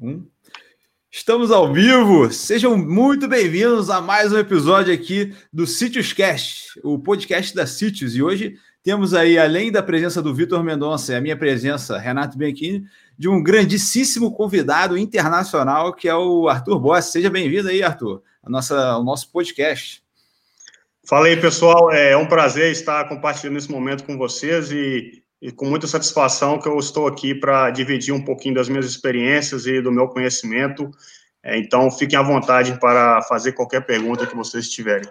Um. Estamos ao vivo. Sejam muito bem-vindos a mais um episódio aqui do Sítios Cast, o podcast da Sítios. E hoje temos aí, além da presença do Vitor Mendonça e a minha presença, Renato Bianchini, de um grandíssimo convidado internacional que é o Arthur Boss. Seja bem-vindo aí, Arthur, a nossa, ao nosso podcast. Fala aí, pessoal. É um prazer estar compartilhando esse momento com vocês e e com muita satisfação que eu estou aqui para dividir um pouquinho das minhas experiências e do meu conhecimento. É, então, fiquem à vontade para fazer qualquer pergunta que vocês tiverem.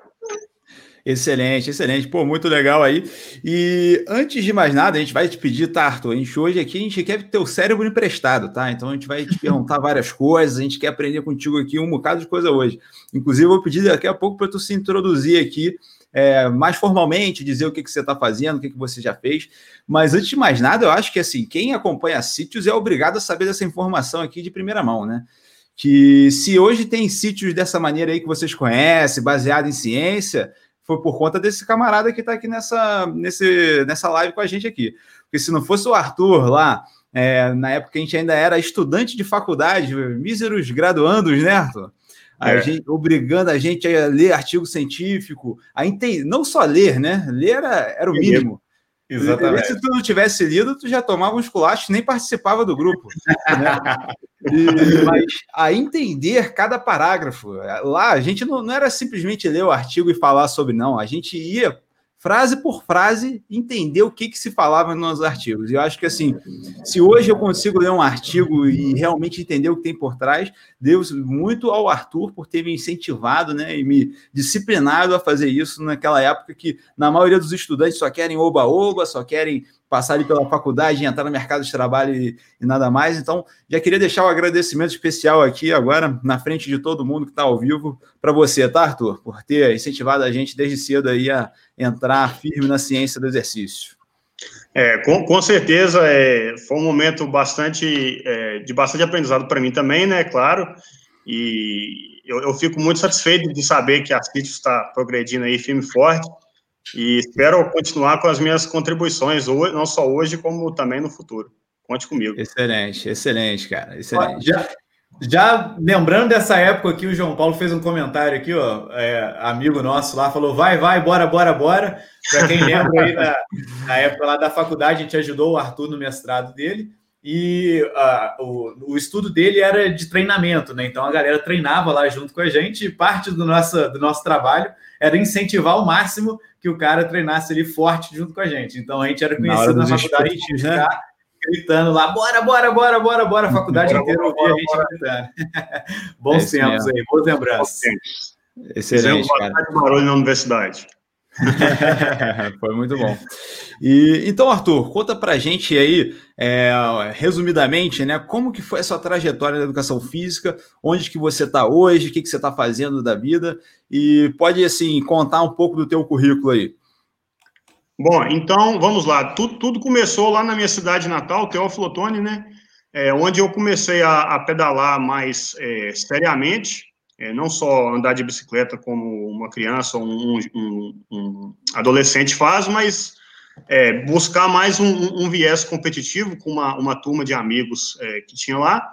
Excelente, excelente. Pô, muito legal aí. E antes de mais nada, a gente vai te pedir, Arthur? A gente hoje aqui, a gente quer ter o cérebro emprestado, tá? Então a gente vai te perguntar várias coisas, a gente quer aprender contigo aqui um bocado de coisa hoje. Inclusive, eu vou pedir daqui a pouco para tu se introduzir aqui é, mais formalmente, dizer o que, que você está fazendo, o que, que você já fez. Mas antes de mais nada, eu acho que assim, quem acompanha sítios é obrigado a saber dessa informação aqui de primeira mão, né? Que se hoje tem sítios dessa maneira aí que vocês conhecem, baseado em ciência, foi por conta desse camarada que está aqui nessa, nesse, nessa live com a gente aqui. Porque se não fosse o Arthur lá, é, na época a gente ainda era estudante de faculdade, míseros graduandos, né, Arthur? A é. gente, obrigando a gente a ler artigo científico, a entender, não só ler, né? Ler era, era o mínimo. Exatamente. Se tu não tivesse lido, tu já tomava uns culachos, nem participava do grupo. Né? E, mas a entender cada parágrafo. Lá, a gente não, não era simplesmente ler o artigo e falar sobre, não. A gente ia frase por frase, entender o que, que se falava nos artigos. E eu acho que, assim, se hoje eu consigo ler um artigo e realmente entender o que tem por trás, devo muito ao Arthur por ter me incentivado né, e me disciplinado a fazer isso naquela época que, na maioria dos estudantes, só querem oba-oba, só querem passar ali pela faculdade, entrar no mercado de trabalho e, e, nada mais. Então, já queria deixar um agradecimento especial aqui agora, na frente de todo mundo que está ao vivo, para você, tá, Arthur? Por ter incentivado a gente desde cedo aí a entrar firme na ciência do exercício. É, com, com certeza, é, foi um momento bastante é, de bastante aprendizado para mim também, né, claro, e eu, eu, fico muito satisfeito de saber que a CIT está progredindo aí firme e forte, e espero continuar com as minhas contribuições, não só hoje, como também no futuro. Conte comigo. Excelente, excelente, cara. Excelente. Já, já lembrando dessa época aqui, o João Paulo fez um comentário aqui, ó, é, amigo nosso lá, falou: vai, vai, bora, bora, bora. Para quem lembra aí da, da época lá da faculdade, a gente ajudou o Arthur no mestrado dele e uh, o, o, estudo dele era de treinamento, né? Então a galera treinava lá junto com a gente e parte do nosso, do nosso trabalho era incentivar ao máximo que o cara treinasse ali forte junto com a gente. Então a gente era conhecido na, na faculdade, a gente né? gritando lá, bora, bora, bora, bora, bora, a faculdade bora, inteira ouvia a gente bora. gritando. Bons é tempos aí, boas lembranças. Excelente, cara. barulho na universidade. Foi muito bom. E então, Arthur, conta pra gente aí, é, resumidamente, né, como que foi a sua trajetória na educação física, onde que você está hoje, o que, que você está fazendo da vida, e pode, assim, contar um pouco do teu currículo aí. Bom, então, vamos lá. Tudo, tudo começou lá na minha cidade natal, Teófilo Otoni, né, é, onde eu comecei a, a pedalar mais é, seriamente, é, não só andar de bicicleta como uma criança ou um, um, um, adolescente faz, mas é, buscar mais um, um, viés competitivo com uma, uma turma de amigos é, que tinha lá.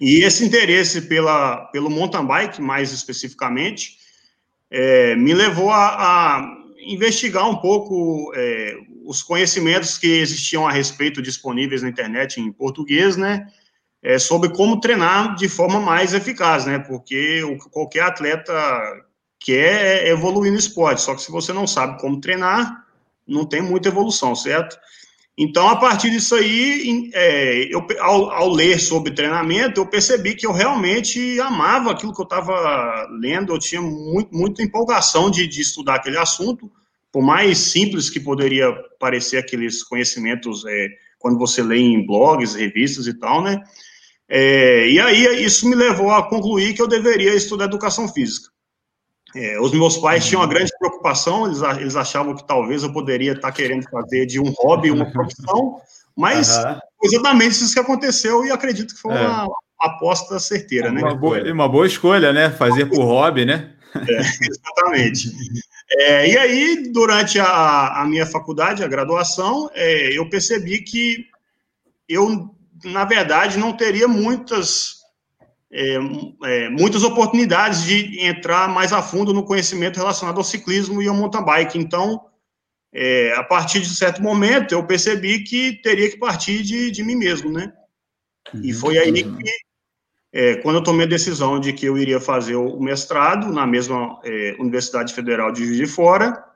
E esse interesse pela, pelo mountain bike, mais especificamente, é, me levou a, a, investigar um pouco é, os conhecimentos que existiam a respeito disponíveis na internet em português, né? É, sobre como treinar de forma mais eficaz, né? Porque o, qualquer atleta quer evoluir no esporte, só que se você não sabe como treinar, não tem muita evolução, certo? Então, a partir disso aí, é, eu, ao, ao, ler sobre treinamento, eu percebi que eu realmente amava aquilo que eu estava lendo, eu tinha muito, muita empolgação de, de, estudar aquele assunto, por mais simples que poderia parecer aqueles conhecimentos é, quando você lê em blogs, revistas e tal, né? É, e aí isso me levou a concluir que eu deveria estudar educação física. É, os meus pais tinham uma grande preocupação, eles, eles achavam que talvez eu poderia estar querendo fazer de um hobby uma profissão, mas uhum. exatamente isso que aconteceu e acredito que foi é. uma aposta certeira, é né? Uma boa, uma boa escolha, né? Fazer por hobby, né? É, exatamente. É, e aí, durante a, a, minha faculdade, a graduação, é, eu percebi que eu na verdade, não teria muitas é, é, muitas oportunidades de entrar mais a fundo no conhecimento relacionado ao ciclismo e ao mountain bike. Então, é, a partir de certo momento, eu percebi que teria que partir de, de mim mesmo, né? E foi aí que, é, quando eu tomei a decisão de que eu iria fazer o mestrado na mesma é, Universidade Federal de Juiz de Fora,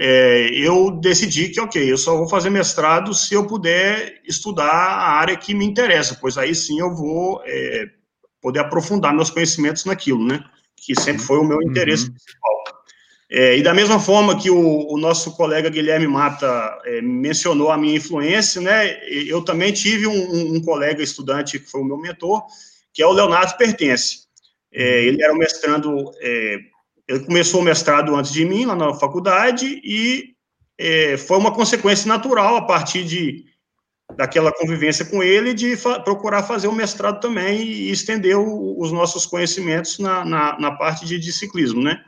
é, eu decidi que, ok, eu só vou fazer mestrado se eu puder estudar a área que me interessa, pois aí sim eu vou é, poder aprofundar meus conhecimentos naquilo, né? Que sempre foi o meu interesse uhum. principal. É, e da mesma forma que o, o nosso colega Guilherme Mata é, mencionou a minha influência, né? Eu também tive um, um, colega estudante que foi o meu mentor, que é o Leonardo Pertence. É, uhum. ele era o mestrando é, ele começou o mestrado antes de mim, lá na faculdade, e é, foi uma consequência natural, a partir de, daquela convivência com ele, de fa procurar fazer o mestrado também e estender o, os nossos conhecimentos na, na, na parte de, de, ciclismo, né?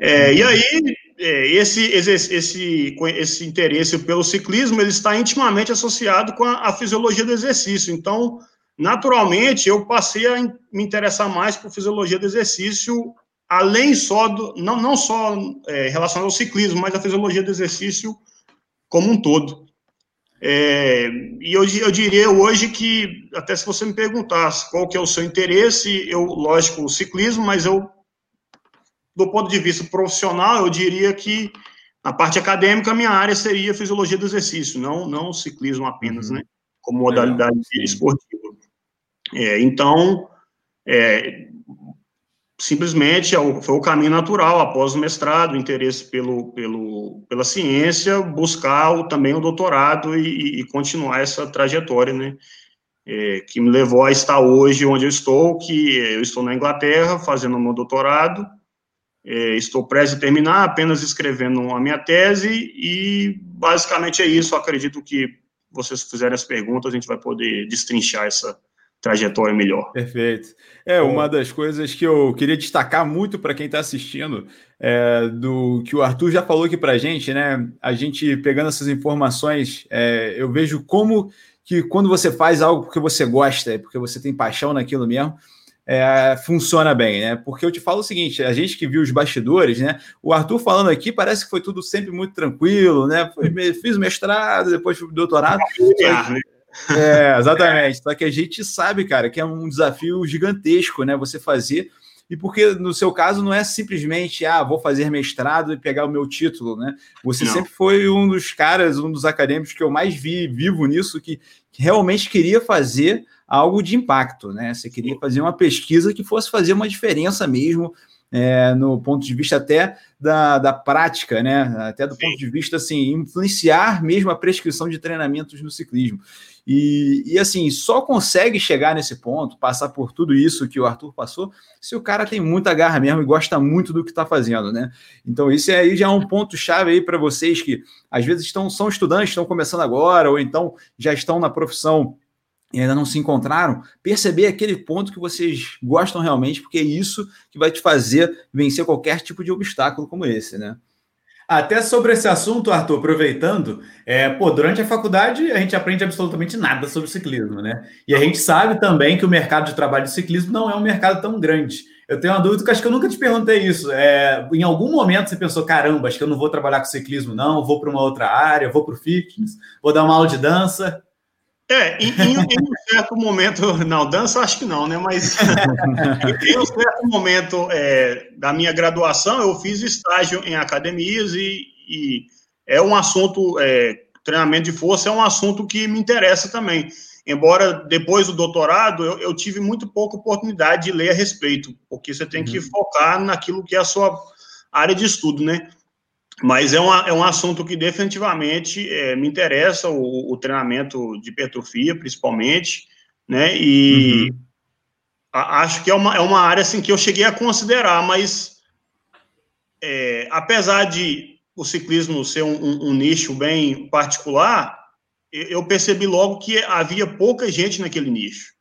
É, e aí, é, esse, esse, esse, esse interesse pelo ciclismo, ele está intimamente associado com a, a fisiologia do exercício, então, naturalmente, eu passei a me interessar mais por fisiologia do exercício além só do, não, não só é, relacionado ao ciclismo, mas a fisiologia do exercício como um todo. É, e eu, eu diria hoje que, até se você me perguntasse qual que é o seu interesse, eu, lógico, o ciclismo, mas eu, do ponto de vista profissional, eu diria que na parte acadêmica, a minha área seria fisiologia do exercício, não, não o ciclismo apenas, uhum. né, como modalidade é, esportiva. É, então, é, simplesmente é foi o caminho natural, após o mestrado, o interesse pelo, pelo, pela ciência, buscar o, também o doutorado e, e continuar essa trajetória, né, é, que me levou a estar hoje onde eu estou, que eu estou na Inglaterra, fazendo meu doutorado, é, estou prestes a terminar, apenas escrevendo a minha tese, e basicamente é isso, acredito que vocês fizerem as perguntas, a gente vai poder destrinchar essa, trajetória melhor. Perfeito. É, uma das coisas que eu queria destacar muito para quem está assistindo, é, do que o Arthur já falou aqui para a gente, né? A gente pegando essas informações, é, eu vejo como que quando você faz algo porque você gosta, porque você tem paixão naquilo mesmo, é, funciona bem, né? Porque eu te falo o seguinte: a gente que viu os bastidores, né? O Arthur falando aqui parece que foi tudo sempre muito tranquilo, né? Foi, fiz o mestrado, depois fui doutorado. É, é, exatamente. Só que a gente sabe, cara, que é um desafio gigantesco, né? Você fazer. E porque no seu caso não é simplesmente, ah, vou fazer mestrado e pegar o meu título, né? Você não. sempre foi um dos caras, um dos acadêmicos que eu mais vi vivo nisso, que, que realmente queria fazer algo de impacto, né? Você queria fazer uma pesquisa que fosse fazer uma diferença mesmo é, no ponto de vista até da, da prática, né? Até do Sim. ponto de vista assim, influenciar mesmo a prescrição de treinamentos no ciclismo. E, e assim, só consegue chegar nesse ponto, passar por tudo isso que o Arthur passou, se o cara tem muita garra mesmo e gosta muito do que está fazendo, né? Então, isso aí já é um ponto-chave aí para vocês que às vezes estão, são estudantes, estão começando agora, ou então já estão na profissão e ainda não se encontraram, perceber aquele ponto que vocês gostam realmente, porque é isso que vai te fazer vencer qualquer tipo de obstáculo como esse, né? Até sobre esse assunto, Arthur, aproveitando, é, pô, durante a faculdade a gente aprende absolutamente nada sobre ciclismo, né? E a gente sabe também que o mercado de trabalho de ciclismo não é um mercado tão grande. Eu tenho uma dúvida que acho que eu nunca te perguntei isso. É, em algum momento você pensou, caramba, acho que eu não vou trabalhar com ciclismo, não, vou para uma outra área, vou para o fitness, vou dar uma aula de dança. É, em, em, certo momento, não, dança acho que não, né? Mas em um certo momento é, da minha graduação, eu fiz estágio em academias e, e é um assunto, é, treinamento de força é um assunto que me interessa também. Embora depois do doutorado eu, eu tive muito pouca oportunidade de ler a respeito, porque você tem que uhum. focar naquilo que é a sua área de estudo, né? Mas é, uma, é um assunto que definitivamente é, me interessa, o, o, treinamento de hipertrofia, principalmente, né? E uhum. a, acho que é uma, é uma área assim, que eu cheguei a considerar, mas é, apesar de o ciclismo ser um, um, um nicho bem particular, eu percebi logo que havia pouca gente naquele nicho.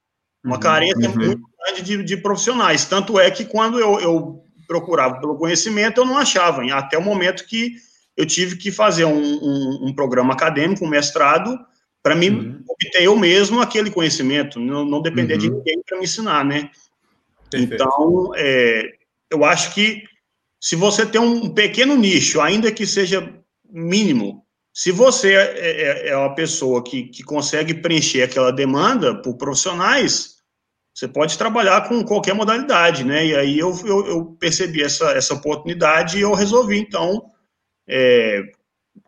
Uma uhum, carência uhum. muito grande de, de, profissionais. Tanto é que quando eu, eu procurava pelo conhecimento, eu não achava, até o momento que eu tive que fazer um, um, um programa acadêmico, um mestrado, para mim uhum. obter eu mesmo aquele conhecimento, não, não depender uhum. de ninguém para me ensinar, né? Perfeito. Então, é, eu acho que se você tem um pequeno nicho, ainda que seja mínimo, se você é, é, é uma pessoa que, que consegue preencher aquela demanda por profissionais, você pode trabalhar com qualquer modalidade, né? E aí eu, eu, eu percebi essa, essa oportunidade e eu resolvi, então, é,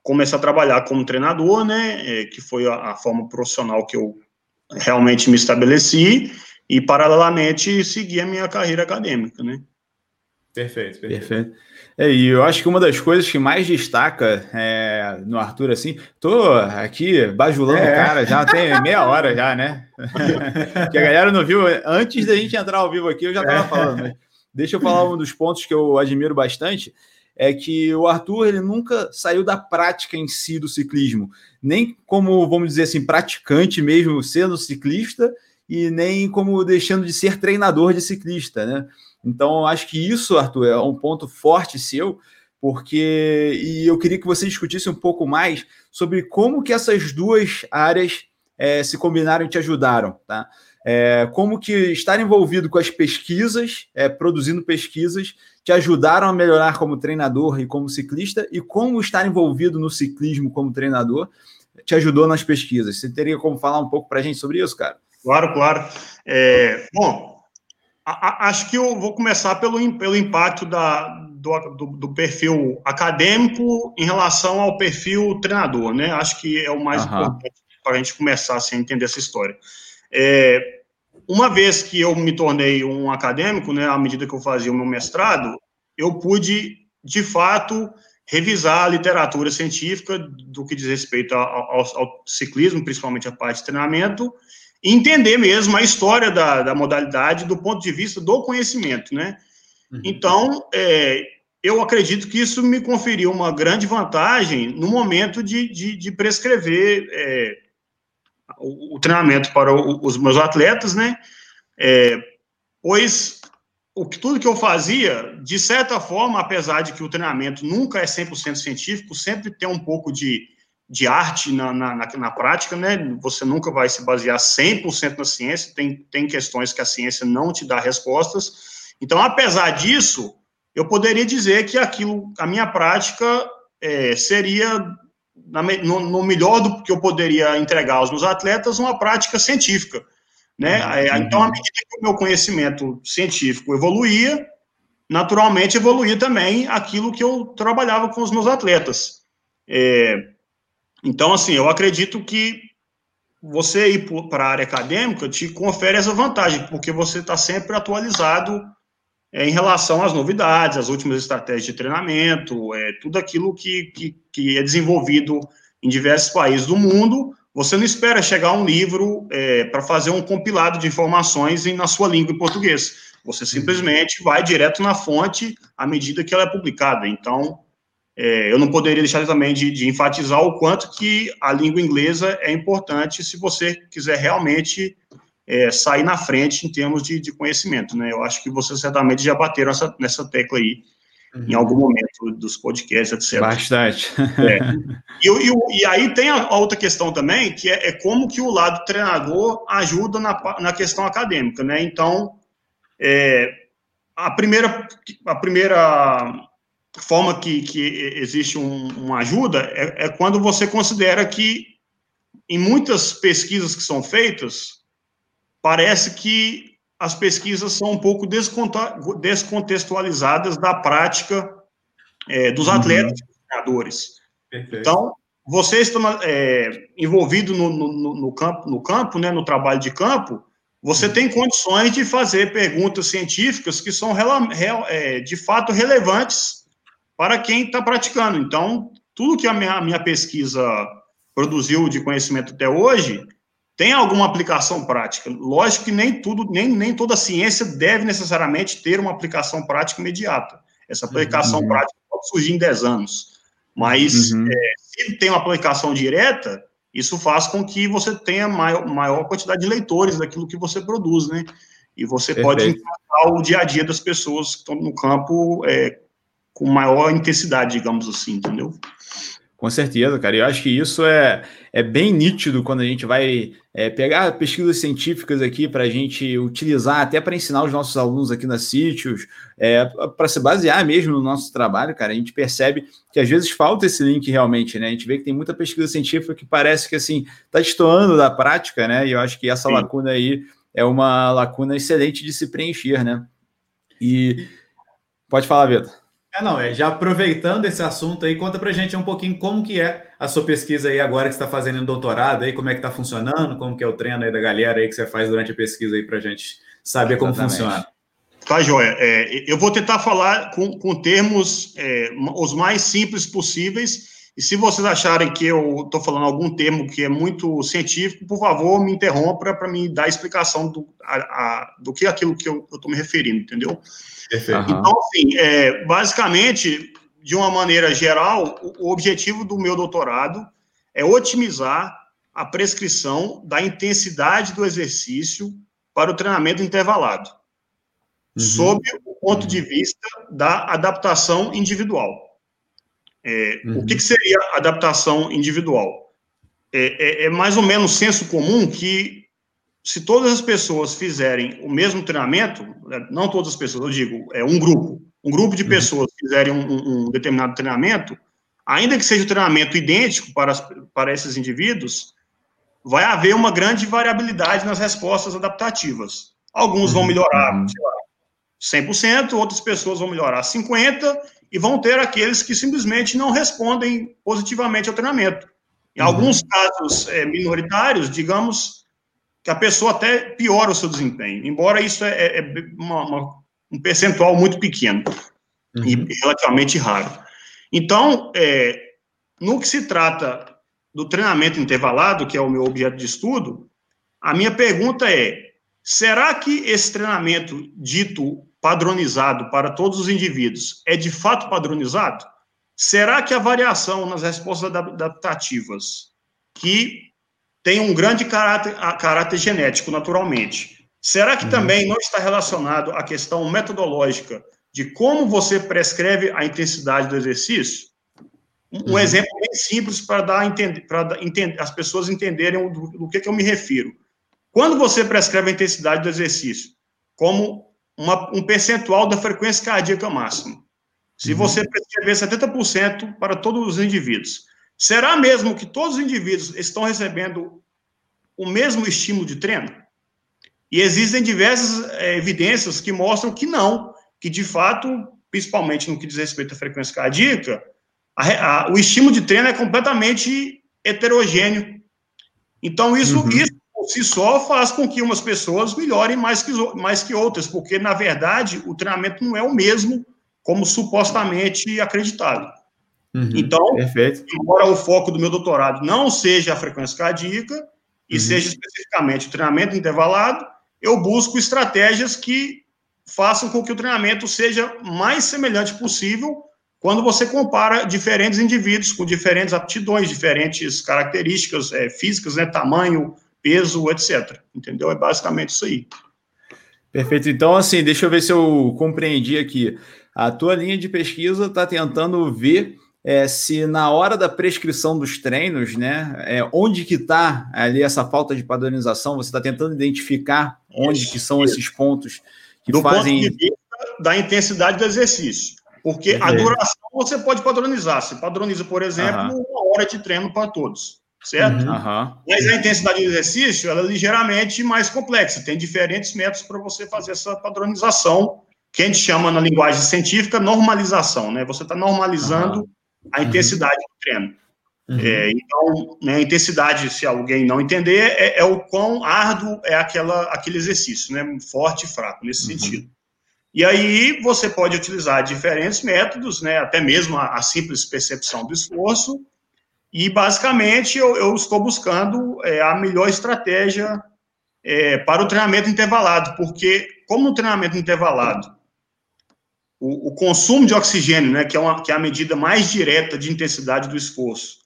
começar a trabalhar como treinador, né? É, que foi a, a, forma profissional que eu realmente me estabeleci e, paralelamente, seguir a minha carreira acadêmica, né? Perfeito, perfeito. perfeito. É, e eu acho que uma das coisas que mais destaca é, no Arthur, assim, tô aqui bajulando é. o cara já tem meia hora já, né? que a galera não viu, antes da gente entrar ao vivo aqui, eu já tava é. falando. Deixa eu falar um dos pontos que eu admiro bastante, é que o Arthur ele nunca saiu da prática em si do ciclismo, nem como, vamos dizer assim, praticante mesmo, sendo ciclista, e nem como deixando de ser treinador de ciclista, né? Então, acho que isso, Arthur, é um ponto forte seu, porque e eu queria que você discutisse um pouco mais sobre como que essas duas áreas é, se combinaram e te ajudaram, tá? É, como que estar envolvido com as pesquisas, é, produzindo pesquisas, te ajudaram a melhorar como treinador e como ciclista, e como estar envolvido no ciclismo como treinador te ajudou nas pesquisas. Você teria como falar um pouco para a gente sobre isso, cara? Claro, claro. Acho que eu vou começar pelo, pelo impacto da, do, do, do, perfil acadêmico em relação ao perfil treinador, né? Acho que é o mais uhum. importante para a gente começar assim, a entender essa história. É, uma vez que eu me tornei um acadêmico, né, à medida que eu fazia o meu mestrado, eu pude, de fato, revisar a literatura científica do que diz respeito ao, ao, ao ciclismo, principalmente a parte de treinamento, entender mesmo a história da, da modalidade do ponto de vista do conhecimento, né? Uhum. Então, é, eu acredito que isso me conferiu uma grande vantagem no momento de, de, de prescrever é, o, o, treinamento para o, os meus atletas, né? É, pois o que, tudo que eu fazia, de certa forma, apesar de que o treinamento nunca é 100% científico, sempre tem um pouco de, de arte na, na, na, na, prática, né? Você nunca vai se basear 100% na ciência, tem, tem questões que a ciência não te dá respostas. Então, apesar disso, eu poderia dizer que aquilo, a minha prática é, seria, na, no, no, melhor do que eu poderia entregar aos meus atletas, uma prática científica. Né? Uhum. É, então, à medida que o meu conhecimento científico evoluía, naturalmente evoluía também aquilo que eu trabalhava com os meus atletas. É, então, assim, eu acredito que você ir para a área acadêmica te confere essa vantagem, porque você está sempre atualizado é, em relação às novidades, às últimas estratégias de treinamento, é, tudo aquilo que, que, que, é desenvolvido em diversos países do mundo. Você não espera chegar um livro é, para fazer um compilado de informações em, na sua língua em português. Você simplesmente vai direto na fonte à medida que ela é publicada. Então, é, eu não poderia deixar também de, de, enfatizar o quanto que a língua inglesa é importante se você quiser realmente é, sair na frente em termos de, de, conhecimento, né? Eu acho que vocês certamente já bateram essa, nessa tecla aí uhum. em algum momento dos podcasts, etc. Bastante. É. E, e, e, aí tem a, outra questão também, que é, é, como que o lado treinador ajuda na, na questão acadêmica, né? Então, é, a primeira, a primeira forma que, que existe um, uma ajuda é, é, quando você considera que, em muitas pesquisas que são feitas, parece que as pesquisas são um pouco descontextualizadas da prática é, dos uhum. atletas e treinadores. Então, você está é, envolvido no, no, no, campo, no campo, né, no trabalho de campo, você uhum. tem condições de fazer perguntas científicas que são é, de fato relevantes para quem está praticando. Então, tudo que a minha, minha pesquisa produziu de conhecimento até hoje tem alguma aplicação prática. Lógico que nem tudo, nem, nem toda ciência deve necessariamente ter uma aplicação prática imediata. Essa aplicação uhum. prática pode surgir em 10 anos. Mas uhum. é, se tem uma aplicação direta, isso faz com que você tenha maior, maior quantidade de leitores daquilo que você produz, né? E você Perfeito. pode impactar o dia a dia das pessoas que estão no campo é, com maior intensidade, digamos assim, entendeu? Com certeza, cara. Eu acho que isso é, é bem nítido quando a gente vai é, pegar pesquisas científicas aqui para a gente utilizar, até para ensinar os nossos alunos aqui na Sítios, é, para se basear mesmo no nosso trabalho, cara. A gente percebe que às vezes falta esse link realmente, né? A gente vê que tem muita pesquisa científica que parece que assim está destoando da prática, né? E eu acho que essa Sim. lacuna aí é uma lacuna excelente de se preencher, né? E pode falar, Vitor. É, não, é, já aproveitando esse assunto aí, conta pra gente um pouquinho como que é a sua pesquisa aí agora que você está fazendo em doutorado aí, como é que está funcionando, como que é o treino aí da galera aí que você faz durante a pesquisa aí pra gente saber como funciona. Tá, Joia. É, eu vou tentar falar com, com termos é, os mais simples possíveis, e se vocês acharem que eu estou falando algum termo que é muito científico, por favor, me interrompa para me dar a explicação do, a, a, do que é aquilo que eu estou me referindo, entendeu? Perfeito. Então, assim, é, basicamente, de uma maneira geral, o, o objetivo do meu doutorado é otimizar a prescrição da intensidade do exercício para o treinamento intervalado, uhum. sob o ponto uhum. de vista da adaptação individual. É, uhum. O que, que, seria adaptação individual? É, é, é, mais ou menos senso comum que se todas as pessoas fizerem o mesmo treinamento, né, não todas as pessoas, eu digo, é um grupo, um grupo de uhum. pessoas fizerem um, um determinado treinamento, ainda que seja o um treinamento idêntico para, para esses indivíduos, vai haver uma grande variabilidade nas respostas adaptativas. Alguns vão uhum. melhorar, uhum. sei lá, 100%, outras pessoas vão melhorar 50%, e vão ter aqueles que simplesmente não respondem positivamente ao treinamento. Em uhum. alguns casos é, minoritários, digamos, que a pessoa até piora o seu desempenho, embora isso é, é, é uma, uma, um percentual muito pequeno uhum. e relativamente raro. Então, é, no que se trata do treinamento intervalado, que é o meu objeto de estudo, a minha pergunta é: será que esse treinamento dito padronizado para todos os indivíduos é de fato padronizado? Será que a variação nas respostas adaptativas que tem um grande caráter, caráter genético, naturalmente. Será que uhum. também não está relacionado à questão metodológica de como você prescreve a intensidade do exercício? Um uhum. exemplo bem simples para dar para as pessoas entenderem do, do que, que eu me refiro. Quando você prescreve a intensidade do exercício como uma, um percentual da frequência cardíaca máxima, se uhum. você prescrever 70% para todos os indivíduos, Será mesmo que todos os indivíduos estão recebendo o mesmo estímulo de treino? E existem diversas é, evidências que mostram que não, que de fato, principalmente no que diz respeito à frequência cardíaca, a, a, o estímulo de treino é completamente heterogêneo. Então, isso, uhum. isso por si só faz com que umas pessoas melhorem mais que, mais que outras, porque, na verdade, o treinamento não é o mesmo como supostamente acreditado. Uhum, então, perfeito. embora o foco do meu doutorado não seja a frequência cardíaca, e uhum. seja especificamente o treinamento intervalado, eu busco estratégias que façam com que o treinamento seja mais semelhante possível quando você compara diferentes indivíduos com diferentes aptidões, diferentes características é, físicas, né, tamanho, peso, etc. Entendeu? É basicamente isso aí. Perfeito. Então, assim, deixa eu ver se eu compreendi aqui. A tua linha de pesquisa está tentando ver é, se na hora da prescrição dos treinos, né, é, onde que está ali essa falta de padronização, você está tentando identificar onde isso, que são isso. esses pontos que do fazem... Ponto de vista da intensidade do exercício. Porque a duração você pode padronizar. Você padroniza, por exemplo, uhum. uma hora de treino para todos, certo? Uhum. Mas a intensidade do exercício ela é ligeiramente mais complexa. Tem diferentes métodos para você fazer essa padronização, que a gente chama na linguagem científica normalização, né? Você está normalizando uhum a uhum. intensidade do treino. Uhum. É, então, né, a intensidade, se alguém não entender, é, é, o quão árduo é aquela, aquele exercício, né, forte e fraco, nesse uhum. sentido. E aí você pode utilizar diferentes métodos, né, até mesmo a, a simples percepção do esforço, e basicamente eu, eu estou buscando é, a melhor estratégia é, para o treinamento intervalado, porque como no treinamento intervalado o, o, consumo de oxigênio, né, que é, uma, que é a medida mais direta de intensidade do esforço,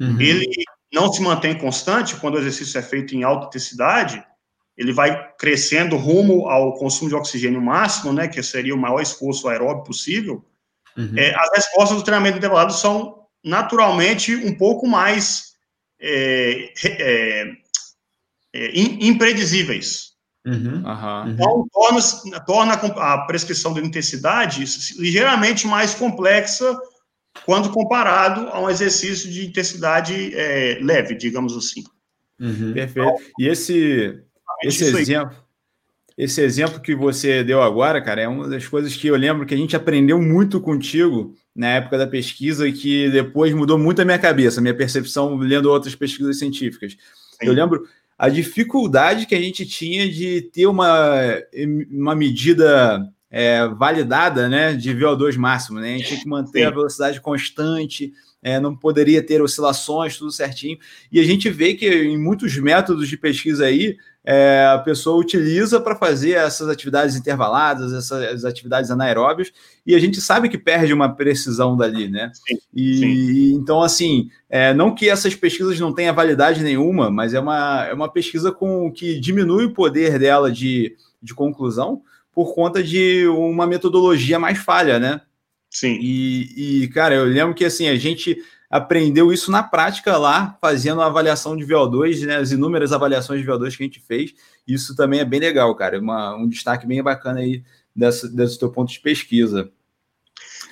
uhum. ele não se mantém constante quando o exercício é feito em alta intensidade, ele vai crescendo rumo ao consumo de oxigênio máximo, né, que seria o maior esforço aeróbico possível. Uhum. É, as respostas do treinamento intervalado são naturalmente um pouco mais é, é, é, imprevisíveis. Uhum, uhum. Então, torna, torna a prescrição de intensidade ligeiramente mais complexa quando comparado a um exercício de intensidade é, leve, digamos assim. Uhum. Perfeito. E esse, esse exemplo, esse exemplo que você deu agora, cara, é uma das coisas que eu lembro que a gente aprendeu muito contigo na época da pesquisa e que depois mudou muito a minha cabeça, a minha percepção lendo outras pesquisas científicas. Sim. Eu lembro a dificuldade que a gente tinha de ter uma, uma medida é, validada né, de VO2 máximo. Né? A gente tinha que manter Sim. a velocidade constante, é, não poderia ter oscilações, tudo certinho. E a gente vê que em muitos métodos de pesquisa aí, é, a pessoa utiliza para fazer essas atividades intervaladas, essas atividades anaeróbias, e a gente sabe que perde uma precisão dali, né? Sim, e sim. então, assim, é, não que essas pesquisas não tenham validade nenhuma, mas é uma, é uma pesquisa com que diminui o poder dela de, de conclusão por conta de uma metodologia mais falha, né? Sim. E, e, cara, eu lembro que assim, a gente aprendeu isso na prática lá, fazendo a avaliação de VO2, né, as inúmeras avaliações de VO2 que a gente fez. Isso também é bem legal, cara. Uma, um destaque bem bacana aí dessa, desse teu ponto de pesquisa.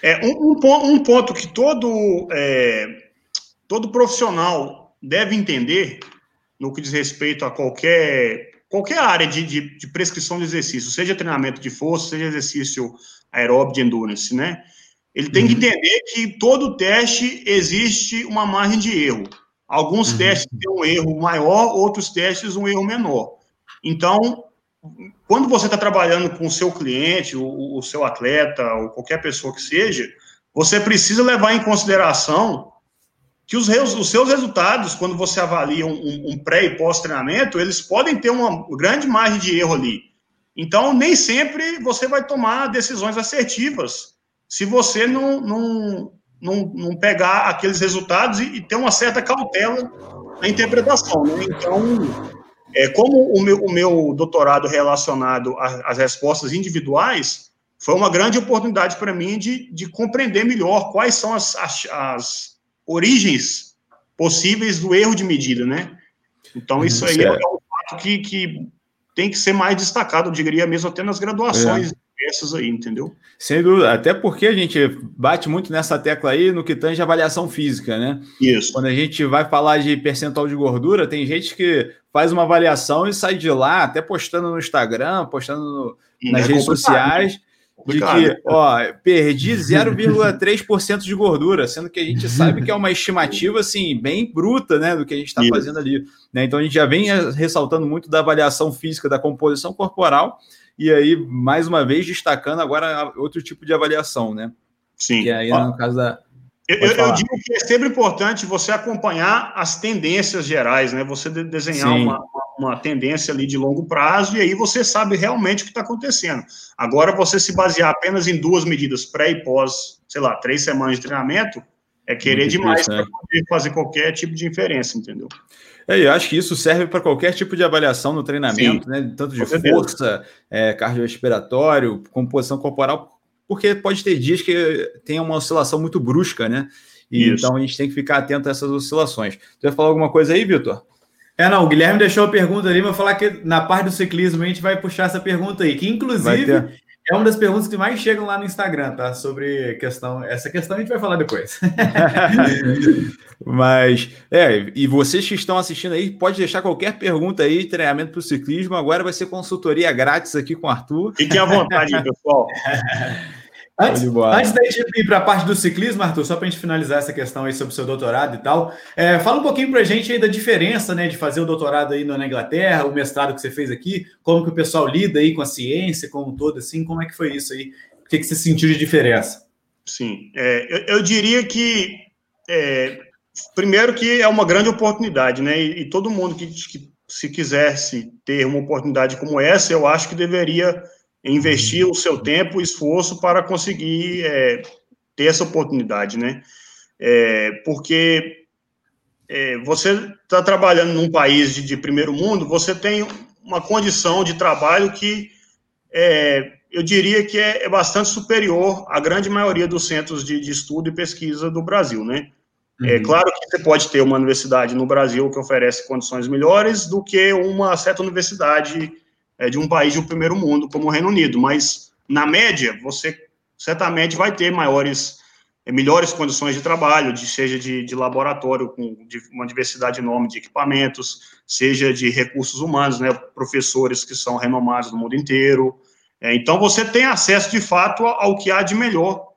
É, um, um, um ponto que todo, é, todo profissional deve entender no que diz respeito a qualquer, qualquer área de, de, de prescrição de exercício, seja treinamento de força, seja exercício aeróbico de endurance, né? Ele tem que uhum. entender que todo teste existe uma margem de erro. Alguns uhum. testes têm um erro maior, outros testes um erro menor. Então, quando você está trabalhando com o seu cliente, o, o, seu atleta, ou qualquer pessoa que seja, você precisa levar em consideração que os, os seus resultados, quando você avalia um, um pré e pós-treinamento, eles podem ter uma grande margem de erro ali. Então, nem sempre você vai tomar decisões assertivas se você não, não, não, não pegar aqueles resultados e, e, ter uma certa cautela na interpretação. Né? Então, é, como o meu, o meu doutorado relacionado às respostas individuais, foi uma grande oportunidade para mim de, de compreender melhor quais são as, as, as, origens possíveis do erro de medida, né? Então, isso aí é, um fato que, que tem que ser mais destacado, eu diria mesmo até nas graduações. É peças aí, entendeu? Sem dúvida, até porque a gente bate muito nessa tecla aí no que tange avaliação física, né? Isso. Quando a gente vai falar de percentual de gordura, tem gente que faz uma avaliação e sai de lá, até postando no Instagram, postando no, hum, nas é redes sociais. Né? De que, ó, perdi 0,3% de gordura, sendo que a gente sabe que é uma estimativa, assim, bem bruta, né, do que a gente está fazendo ali. Né? Então, a gente já vem ressaltando muito da avaliação física, da composição corporal, e aí, mais uma vez, destacando agora outro tipo de avaliação, né? Sim. E aí, no caso da. Eu, eu, digo que é sempre importante você acompanhar as tendências gerais, né? Você desenhar uma, uma, tendência ali de longo prazo e aí você sabe realmente o que está acontecendo. Agora, você se basear apenas em duas medidas pré e pós, sei lá, três semanas de treinamento, é querer Muito demais para poder fazer qualquer tipo de inferência, entendeu? É, eu acho que isso serve para qualquer tipo de avaliação no treinamento, Sim, né? Tanto de força, é, cardiorrespiratório, composição corporal, porque pode ter dias que tem uma oscilação muito brusca, né? E, então a gente tem que ficar atento a essas oscilações. Você vai falar alguma coisa aí, Vitor? É, não, o Guilherme deixou a pergunta ali, mas vou falar que na parte do ciclismo a gente vai puxar essa pergunta aí, que inclusive é uma das perguntas que mais chegam lá no Instagram, tá? Sobre questão. Essa questão a gente vai falar depois. Mas, é, e vocês que estão assistindo aí, pode deixar qualquer pergunta aí, treinamento para o ciclismo. Agora vai ser consultoria grátis aqui com o Arthur. Fiquem à vontade, pessoal. Antes, antes da gente ir para a parte do ciclismo, Arthur, só para a gente finalizar essa questão aí sobre o seu doutorado e tal, é, fala um pouquinho para a gente aí da diferença, né, de fazer o doutorado aí na Inglaterra, o mestrado que você fez aqui, como que o pessoal lida aí com a ciência como um todo, assim, como é que foi isso aí? O que, que você sentiu de diferença? Sim, é, eu, eu, diria que, é, primeiro que é uma grande oportunidade, né, e, e todo mundo que, que se quisesse ter uma oportunidade como essa, eu acho que deveria investir o seu tempo e esforço para conseguir é, ter essa oportunidade, né? É, porque é, você está trabalhando num país de, de, primeiro mundo, você tem uma condição de trabalho que é, eu diria que é, é, bastante superior à grande maioria dos centros de, de, estudo e pesquisa do Brasil, né? É uhum. Claro que você pode ter uma universidade no Brasil que oferece condições melhores do que uma certa universidade de um país de um primeiro mundo, como o Reino Unido, mas na média, você certamente vai ter maiores, é, melhores condições de trabalho, de, seja de, de laboratório com de uma diversidade enorme de equipamentos, seja de recursos humanos, né, professores que são renomados no mundo inteiro. É, então, você tem acesso, de fato, ao que há de melhor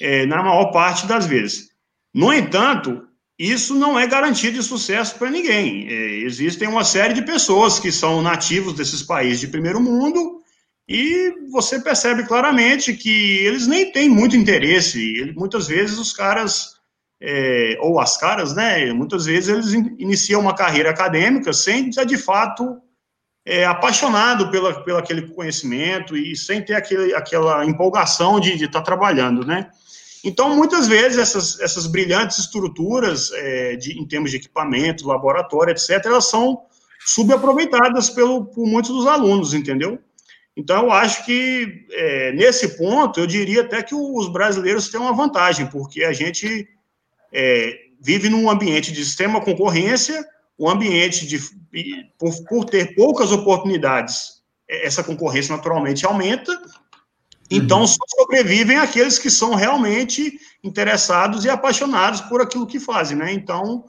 é, na maior parte das vezes. No entanto, isso não é garantia de sucesso para ninguém. É, existem uma série de pessoas que são nativos desses países de primeiro mundo e você percebe claramente que eles nem têm muito interesse. Muitas vezes os caras, é, ou as caras, né? Muitas vezes eles in, iniciam uma carreira acadêmica sem estar de fato é, apaixonado pela, pelo aquele conhecimento e sem ter aquele, aquela empolgação de estar tá trabalhando, né? Então, muitas vezes, essas, essas brilhantes estruturas, é, de, em termos de equipamento, laboratório, etc., elas são subaproveitadas pelo, por muitos dos alunos, entendeu? Então, eu acho que, é, nesse ponto, eu diria até que os brasileiros têm uma vantagem, porque a gente é, vive num ambiente de extrema concorrência, um ambiente de, por, por ter poucas oportunidades, essa concorrência naturalmente aumenta, então, uhum. só sobrevivem aqueles que são realmente interessados e apaixonados por aquilo que fazem, né? Então,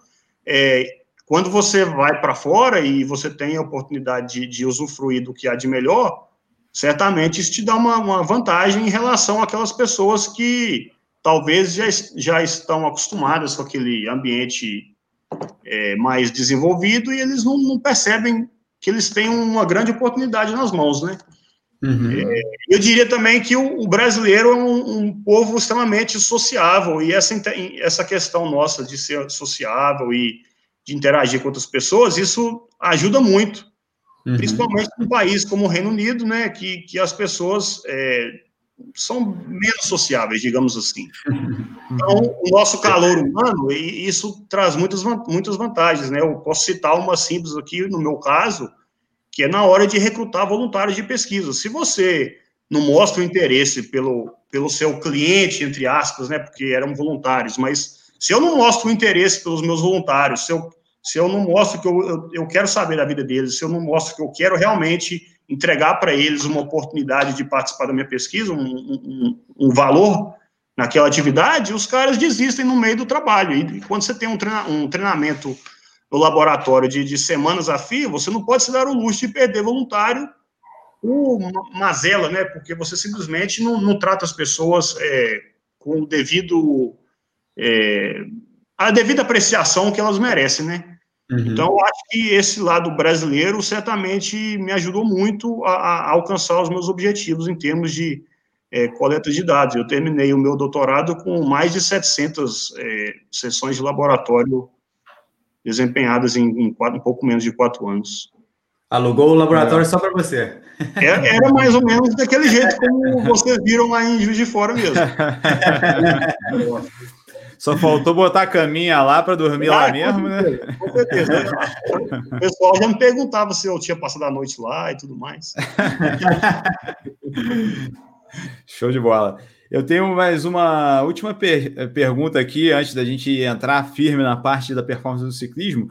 é, quando você vai para fora e você tem a oportunidade de, de, usufruir do que há de melhor, certamente isso te dá uma, uma vantagem em relação àquelas pessoas que talvez já, já estão acostumadas com aquele ambiente é, mais desenvolvido e eles não, não percebem que eles têm uma grande oportunidade nas mãos, né? Uhum. É, eu diria também que o, o brasileiro é um, um, povo extremamente sociável, e essa, essa questão nossa de ser sociável e de interagir com outras pessoas, isso ajuda muito, uhum. principalmente num país como o Reino Unido, né, que, que as pessoas é, são menos sociáveis, digamos assim. Então, o nosso calor humano, e isso traz muitas, muitas vantagens, né, eu posso citar uma simples aqui, no meu caso, que é na hora de recrutar voluntários de pesquisa. Se você não mostra o interesse pelo, pelo seu cliente, entre aspas, né, porque eram voluntários, mas se eu não mostro o interesse pelos meus voluntários, se eu, se eu não mostro que eu, eu, eu quero saber da vida deles, se eu não mostro que eu quero realmente entregar para eles uma oportunidade de participar da minha pesquisa, um, um, um, valor naquela atividade, os caras desistem no meio do trabalho. E quando você tem um, treina, um treinamento no laboratório de, de semanas a fio, você não pode se dar o luxo de perder voluntário por mazela, né? Porque você simplesmente não, não trata as pessoas é, com o devido. É, a devida apreciação que elas merecem, né? Uhum. Então, acho que esse lado brasileiro certamente me ajudou muito a, a alcançar os meus objetivos em termos de é, coleta de dados. Eu terminei o meu doutorado com mais de 700 é, sessões de laboratório desempenhadas em, em, quatro, um pouco menos de quatro anos. Alugou o laboratório é. só para você. Era, é, era, mais ou menos daquele jeito como vocês viram lá em Juiz de Fora mesmo. Só faltou botar a caminha lá para dormir ah, lá mesmo, né? Com certeza. O pessoal já me perguntava se eu tinha passado a noite lá e tudo mais. Show de bola. Eu tenho mais uma última per eh, pergunta aqui, antes da gente entrar firme na parte da performance do ciclismo,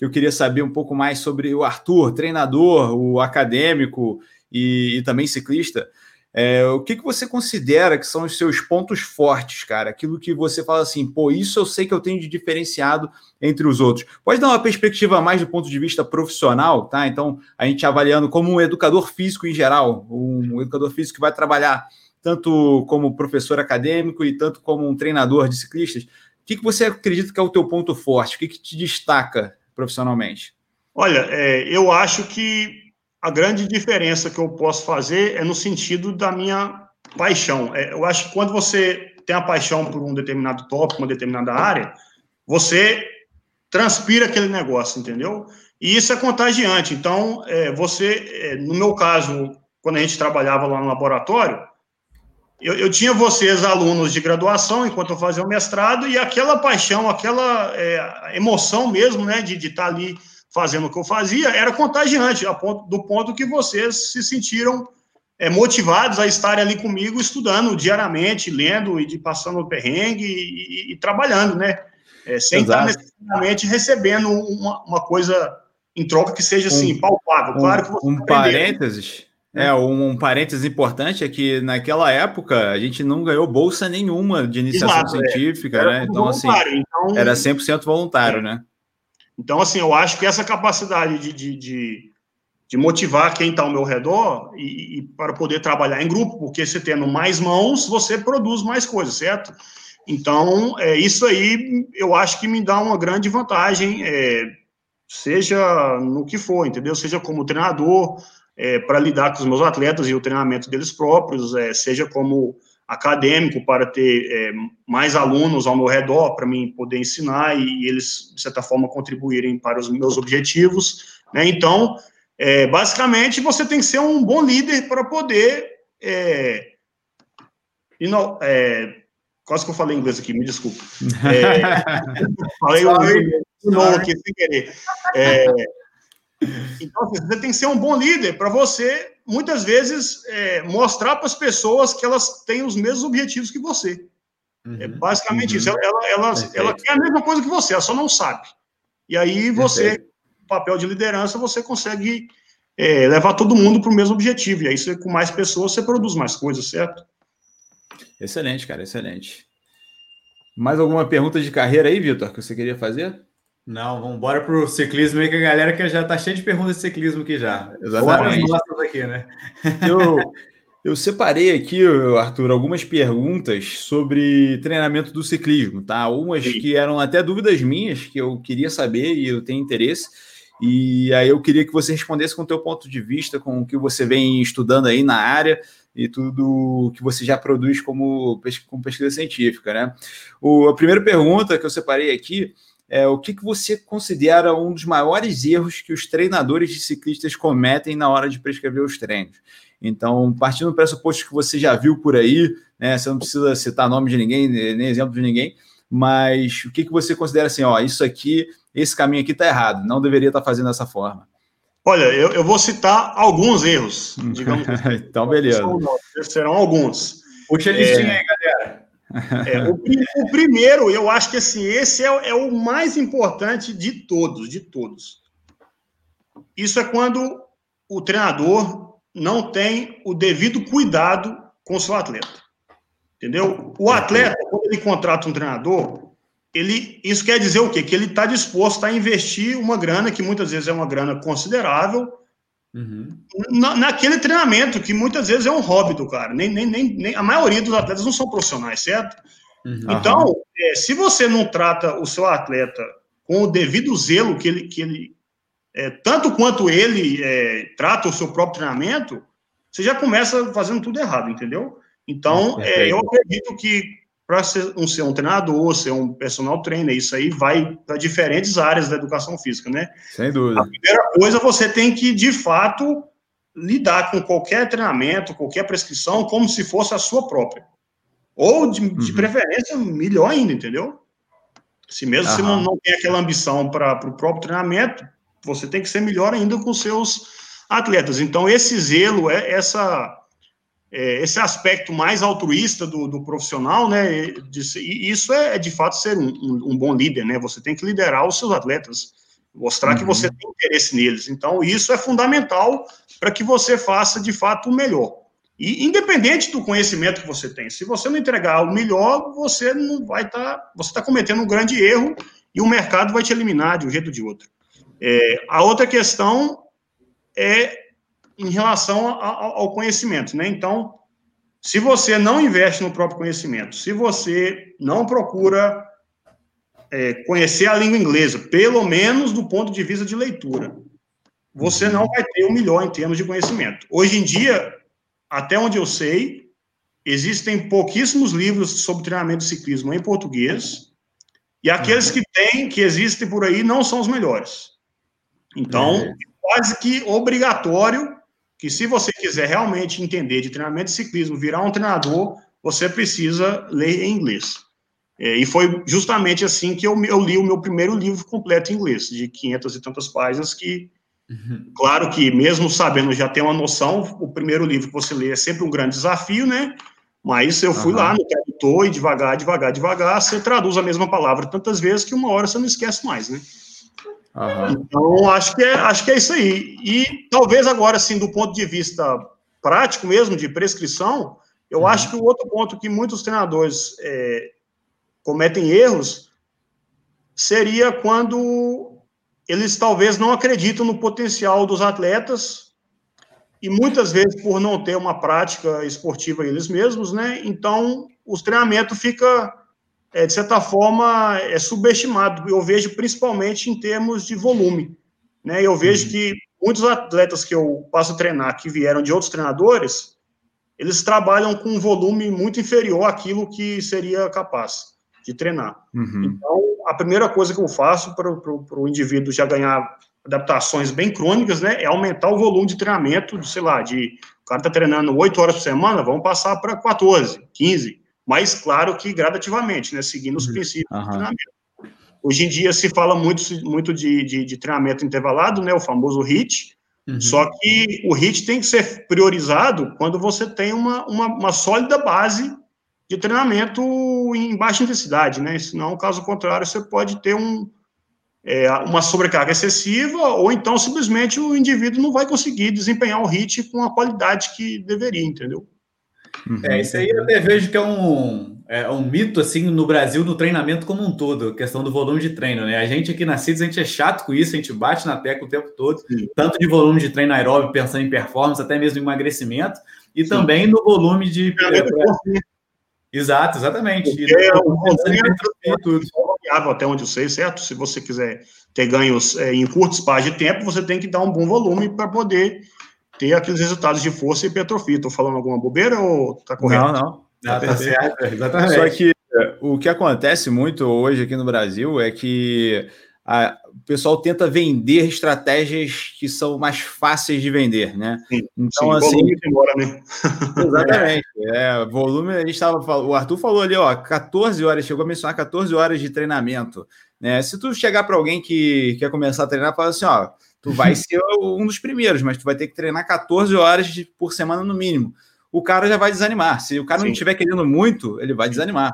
eu queria saber um pouco mais sobre o Arthur, treinador, o acadêmico e, e também ciclista. É, o que, que você considera que são os seus pontos fortes, cara? Aquilo que você fala assim, pô, isso eu sei que eu tenho de diferenciado entre os outros. Pode dar uma perspectiva mais do ponto de vista profissional, tá? Então, a gente avaliando como um educador físico em geral, um educador físico que vai trabalhar tanto como professor acadêmico e tanto como um treinador de ciclistas, o que, que você acredita que é o teu ponto forte? O que, que te destaca profissionalmente? Olha, é, eu acho que a grande diferença que eu posso fazer é no sentido da minha paixão. É, eu acho que quando você tem a paixão por um determinado tópico, uma determinada área, você transpira aquele negócio, entendeu? E isso é contagiante. Então, é, você, é, no meu caso, quando a gente trabalhava lá no laboratório, eu, eu, tinha vocês, alunos de graduação, enquanto eu fazia o mestrado, e aquela paixão, aquela é, emoção mesmo, né, de estar ali fazendo o que eu fazia, era contagiante, a ponto, do ponto que vocês se sentiram é, motivados a estarem ali comigo, estudando diariamente, lendo e de passando o perrengue e, e, e trabalhando, né? é, sem Exato. estar necessariamente recebendo uma, uma, coisa em troca que seja assim, um, palpável. Claro que você um parênteses. É, um, um parênteses importante é que naquela época a gente não ganhou bolsa nenhuma de iniciação Exato, é. científica, é. né? Então, assim, então, era 100% voluntário, é. né? Então, assim, eu acho que essa capacidade de, de, de, de motivar quem está ao meu redor e, e, para poder trabalhar em grupo, porque você tendo mais mãos, você produz mais coisas, certo? Então, é, isso aí eu acho que me dá uma grande vantagem, é, seja no que for, entendeu? Seja como treinador, é, para lidar com os meus atletas e o treinamento deles próprios, é, seja como acadêmico para ter é, mais alunos ao meu redor para mim poder ensinar e, e, eles de certa forma contribuírem para os meus objetivos, né? Então, é, basicamente você tem que ser um bom líder para poder é, ino, é, quase que eu falei inglês aqui, me desculpa. Falei o nome aqui sem querer. É, então, assim, você tem que ser um bom líder para você, muitas vezes, é, mostrar para as pessoas que elas têm os mesmos objetivos que você. Uhum, é basicamente uhum. isso. Ela, ela, ela, ela, quer a mesma coisa que você, ela só não sabe. E aí você, no papel de liderança, você consegue é, levar todo mundo para o mesmo objetivo. E aí, você, com mais pessoas, você produz mais coisas, certo? Excelente, cara, excelente. Mais alguma pergunta de carreira aí, Vitor, que você queria fazer? Não, vamos embora para o ciclismo aí, que a galera que já está cheia de perguntas de ciclismo aqui já. Exatamente. aqui, né? Eu, eu separei aqui, Arthur, algumas perguntas sobre treinamento do ciclismo, tá? Umas Sim. que eram até dúvidas minhas, que eu queria saber e eu tenho interesse. E aí eu queria que você respondesse com o teu ponto de vista, com o que você vem estudando aí na área e tudo que você já produz como, como pesquisa científica, né? O, a primeira pergunta que eu separei aqui é, o que, que você considera um dos maiores erros que os treinadores de ciclistas cometem na hora de prescrever os treinos? Então, partindo do pressuposto que você já viu por aí, né, você não precisa citar nome de ninguém, nem exemplo de ninguém, mas o que, que você considera assim, ó, isso aqui, esse caminho aqui está errado, não deveria estar tá fazendo dessa forma? Olha, eu, eu vou citar alguns erros, digamos assim. então, beleza. Serão alguns. Puxa a listinha é... aí, galera. É, o, o, primeiro, eu acho que assim, esse é, é, o mais importante de todos, de todos. Isso é quando o treinador não tem o devido cuidado com o seu atleta. Entendeu? O atleta, quando ele contrata um treinador, ele, isso quer dizer o quê? Que ele está disposto a investir uma grana, que muitas vezes é uma grana considerável, Uhum. Na, naquele treinamento, que muitas vezes é um hobby do cara. Nem, nem, nem, nem a maioria dos atletas não são profissionais, certo? Uhum. Então, é, se você não trata o seu atleta com o devido zelo que ele, que ele é, tanto quanto ele é, trata o seu próprio treinamento, você já começa fazendo tudo errado, entendeu? Então, é, eu acredito que para ser um, ser um treinador, ser um personal trainer, isso aí vai para diferentes áreas da educação física, né? Sem dúvida. A primeira coisa, você tem que, de fato, lidar com qualquer treinamento, qualquer prescrição, como se fosse a sua própria. Ou, de, de uhum. preferência, melhor ainda, entendeu? Se mesmo se não, não tem aquela ambição para o próprio treinamento, você tem que ser melhor ainda com seus atletas. Então, esse zelo, é essa é, esse aspecto mais altruísta do, do profissional, né? De, isso é, é, de fato ser um, um, um, bom líder, né? Você tem que liderar os seus atletas, mostrar uhum. que você tem interesse neles. Então, isso é fundamental para que você faça de fato o melhor. E independente do conhecimento que você tem, se você não entregar o melhor, você não vai estar, tá, você está cometendo um grande erro e o mercado vai te eliminar de um jeito ou de outro. É, a outra questão é em relação ao conhecimento, né? Então, se você não investe no próprio conhecimento, se você não procura é, conhecer a língua inglesa, pelo menos do ponto de vista de leitura, você não vai ter o melhor em termos de conhecimento. Hoje em dia, até onde eu sei, existem pouquíssimos livros sobre treinamento de ciclismo em português, e aqueles que tem, que existem por aí, não são os melhores. Então, é quase que obrigatório que se você quiser realmente entender de treinamento de ciclismo, virar um treinador, você precisa ler em inglês. É, e foi justamente assim que eu, eu, li o meu primeiro livro completo em inglês, de 500 e tantas páginas, que, uhum. claro que mesmo sabendo já ter uma noção, o primeiro livro que você lê é sempre um grande desafio, né? Mas eu fui uhum. lá no voltou e devagar, devagar, devagar, você traduz a mesma palavra tantas vezes que uma hora você não esquece mais, né? Uhum. Então, acho que, é, acho que é isso aí. E talvez agora, assim, do ponto de vista prático mesmo, de prescrição, eu uhum. acho que o outro ponto que muitos treinadores é, cometem erros seria quando eles talvez não acreditam no potencial dos atletas e muitas vezes por não ter uma prática esportiva eles mesmos, né? Então, o treinamento fica é, de certa forma, é subestimado. Eu vejo principalmente em termos de volume. Né? Eu vejo uhum. que muitos atletas que eu passo a treinar, que vieram de outros treinadores, eles trabalham com um volume muito inferior àquilo que seria capaz de treinar. Uhum. Então, a primeira coisa que eu faço para o indivíduo já ganhar adaptações bem crônicas, né, é aumentar o volume de treinamento, de, sei lá, de o cara está treinando 8 horas por semana, vamos passar para 14, 15, mas claro que gradativamente, né, seguindo os uhum. princípios uhum. do treinamento. Hoje em dia se fala muito, muito de, de, de treinamento intervalado, né, o famoso HIT, uhum. só que o HIT tem que ser priorizado quando você tem uma, uma, uma sólida base de treinamento em baixa intensidade, né, senão, caso contrário, você pode ter um, é, uma sobrecarga excessiva, ou então simplesmente o indivíduo não vai conseguir desempenhar o HIT com a qualidade que deveria, entendeu? Uhum. É, isso aí eu até vejo que é um, é um mito, assim, no Brasil, no treinamento como um todo, questão do volume de treino, né? A gente aqui na CIDS, a gente é chato com isso, a gente bate na tecla o tempo todo, Sim. tanto de volume de treino aeróbio, pensando em performance, até mesmo em emagrecimento, e Sim. também no volume de... É, Exato, exatamente. E é, é tudo. até onde eu sei, certo? Se você quiser ter ganhos é, em curto espaço de tempo, você tem que dar um bom volume para poder ter aqueles resultados de força e hipertrofia. Estou falando alguma bobeira ou está correto? Não, não. Tá, tá certo, exatamente. Só que é, o que acontece muito hoje aqui no Brasil é que a, o pessoal tenta vender estratégias que são mais fáceis de vender, né? Sim, então, sim, assim. Volume embora, né? exatamente. É, volume, a gente estava O Arthur falou ali, ó, 14 horas, chegou a mencionar 14 horas de treinamento. Né? Se tu chegar para alguém que quer começar a treinar, fala assim, ó, Tu vai ser um dos primeiros, mas tu vai ter que treinar 14 horas por semana no mínimo. O cara já vai desanimar. Se o cara Sim. não estiver querendo muito, ele vai desanimar.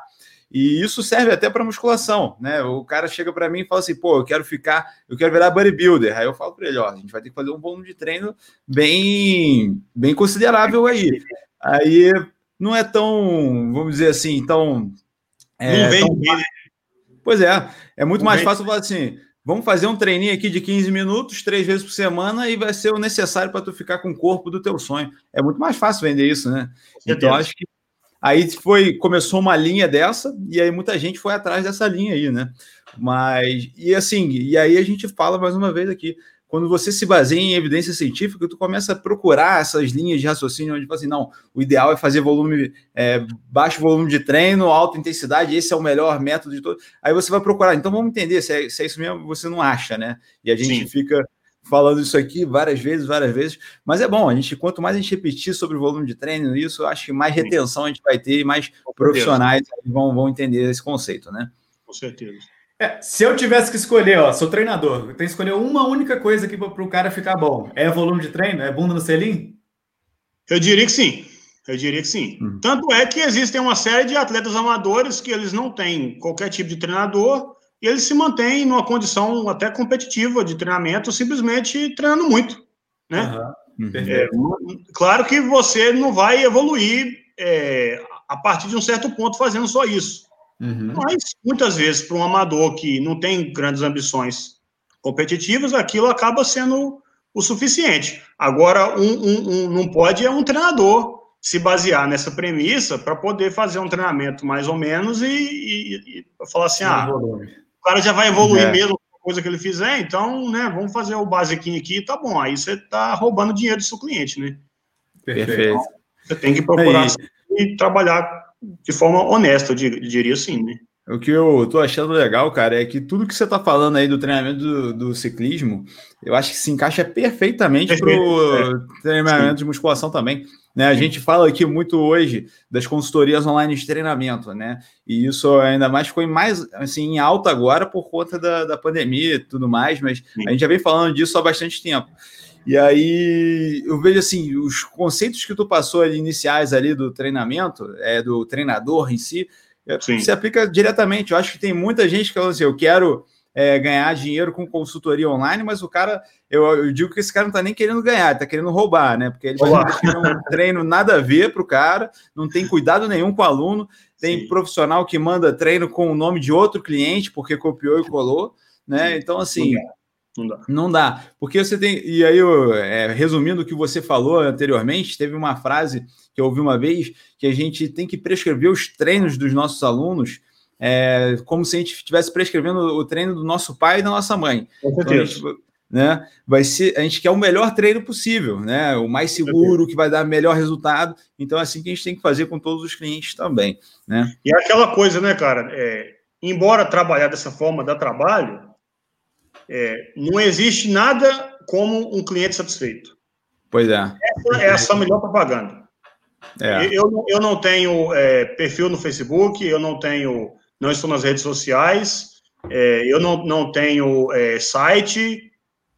E isso serve até para musculação, né? O cara chega para mim e fala assim: pô, eu quero ficar, eu quero virar bodybuilder. Aí eu falo para ele: ó, a gente vai ter que fazer um volume de treino bem, bem considerável aí. Aí não é tão, vamos dizer assim, tão. É, não vem tão... Né? Pois é, é muito não mais vem. fácil falar assim: Vamos fazer um treininho aqui de 15 minutos, três vezes por semana, e vai ser o necessário para tu ficar com o corpo do teu sonho. É muito mais fácil vender isso, né? Então, acho que aí foi, começou uma linha dessa, e aí muita gente foi atrás dessa linha aí, né? Mas, e assim, e aí a gente fala mais uma vez aqui, quando você se baseia em evidência científica, tu começa a procurar essas linhas de raciocínio onde fala assim, não, o ideal é fazer volume, é, baixo volume de treino, alta intensidade, esse é o melhor método de todo. Aí você vai procurar, então vamos entender se é, se é isso mesmo, você não acha, né? E a gente Sim. fica falando isso aqui várias vezes, várias vezes, mas é bom, a gente, quanto mais a gente repetir sobre o volume de treino, isso, eu acho que mais retenção a gente vai ter e mais profissionais vão, vão entender esse conceito, né? Com certeza. É, se eu tivesse que escolher, ó, sou treinador, eu tenho que escolher uma única coisa aqui para o cara ficar bom. É volume de treino? É bunda no selim? Eu diria que sim. Eu diria que sim. Hum. Tanto é que existem uma série de atletas amadores que eles não têm qualquer tipo de treinador e eles se mantêm numa condição até competitiva de treinamento, simplesmente treinando muito. Né? Uhum. É, claro que você não vai evoluir é, a partir de um certo ponto fazendo só isso. Uhum. Mas, muitas vezes, para um amador que não tem grandes ambições competitivas, aquilo acaba sendo o suficiente. Agora, um, um, um não pode é um treinador se basear nessa premissa para poder fazer um treinamento mais ou menos e, e, e falar assim, ah, o cara já vai evoluir é. mesmo coisa que ele fizer, então, né, vamos fazer o basiquinho aqui, tá bom. Aí você tá roubando dinheiro do seu cliente, né? Perfeito. Então, você tem que procurar e trabalhar de forma honesta, eu diria assim, né? O que eu tô achando legal, cara, é que tudo que você tá falando aí do treinamento do, do ciclismo, eu acho que se encaixa perfeitamente para o é. treinamento Sim. de musculação também. Né? A gente fala aqui muito hoje das consultorias online de treinamento, né? E isso ainda mais ficou em mais assim, em alta agora por conta da, da pandemia e tudo mais, mas Sim. a gente já vem falando disso há bastante tempo. E aí eu vejo assim, os conceitos que tu passou ali iniciais ali do treinamento, é do treinador em si, é, Sim. se aplica diretamente. Eu acho que tem muita gente que fala assim, eu quero é, ganhar dinheiro com consultoria online, mas o cara, eu, eu, digo que esse cara não está nem querendo ganhar, está querendo roubar, né? Porque ele vai um treino nada a ver para o cara, não tem cuidado nenhum com o aluno, tem Sim. profissional que manda treino com o nome de outro cliente porque copiou e colou, né? Então, assim. Não dá. Não dá. Porque você tem. E aí, eu, é, resumindo o que você falou anteriormente, teve uma frase que eu ouvi uma vez que a gente tem que prescrever os treinos dos nossos alunos é, como se a gente estivesse prescrevendo o treino do nosso pai e da nossa mãe. Com certeza. Então, a gente, né, vai ser, a gente quer o melhor treino possível, né? O mais seguro, que vai dar melhor resultado. Então, é assim que a gente tem que fazer com todos os clientes também, né? E aquela coisa, né, cara? É, embora trabalhar dessa forma dá trabalho, é, não existe nada como um cliente satisfeito. Pois é. Essa é a sua melhor propaganda. É. Eu, eu não tenho é, perfil no Facebook, eu não tenho, não estou nas redes sociais, é, eu não, não tenho é, site.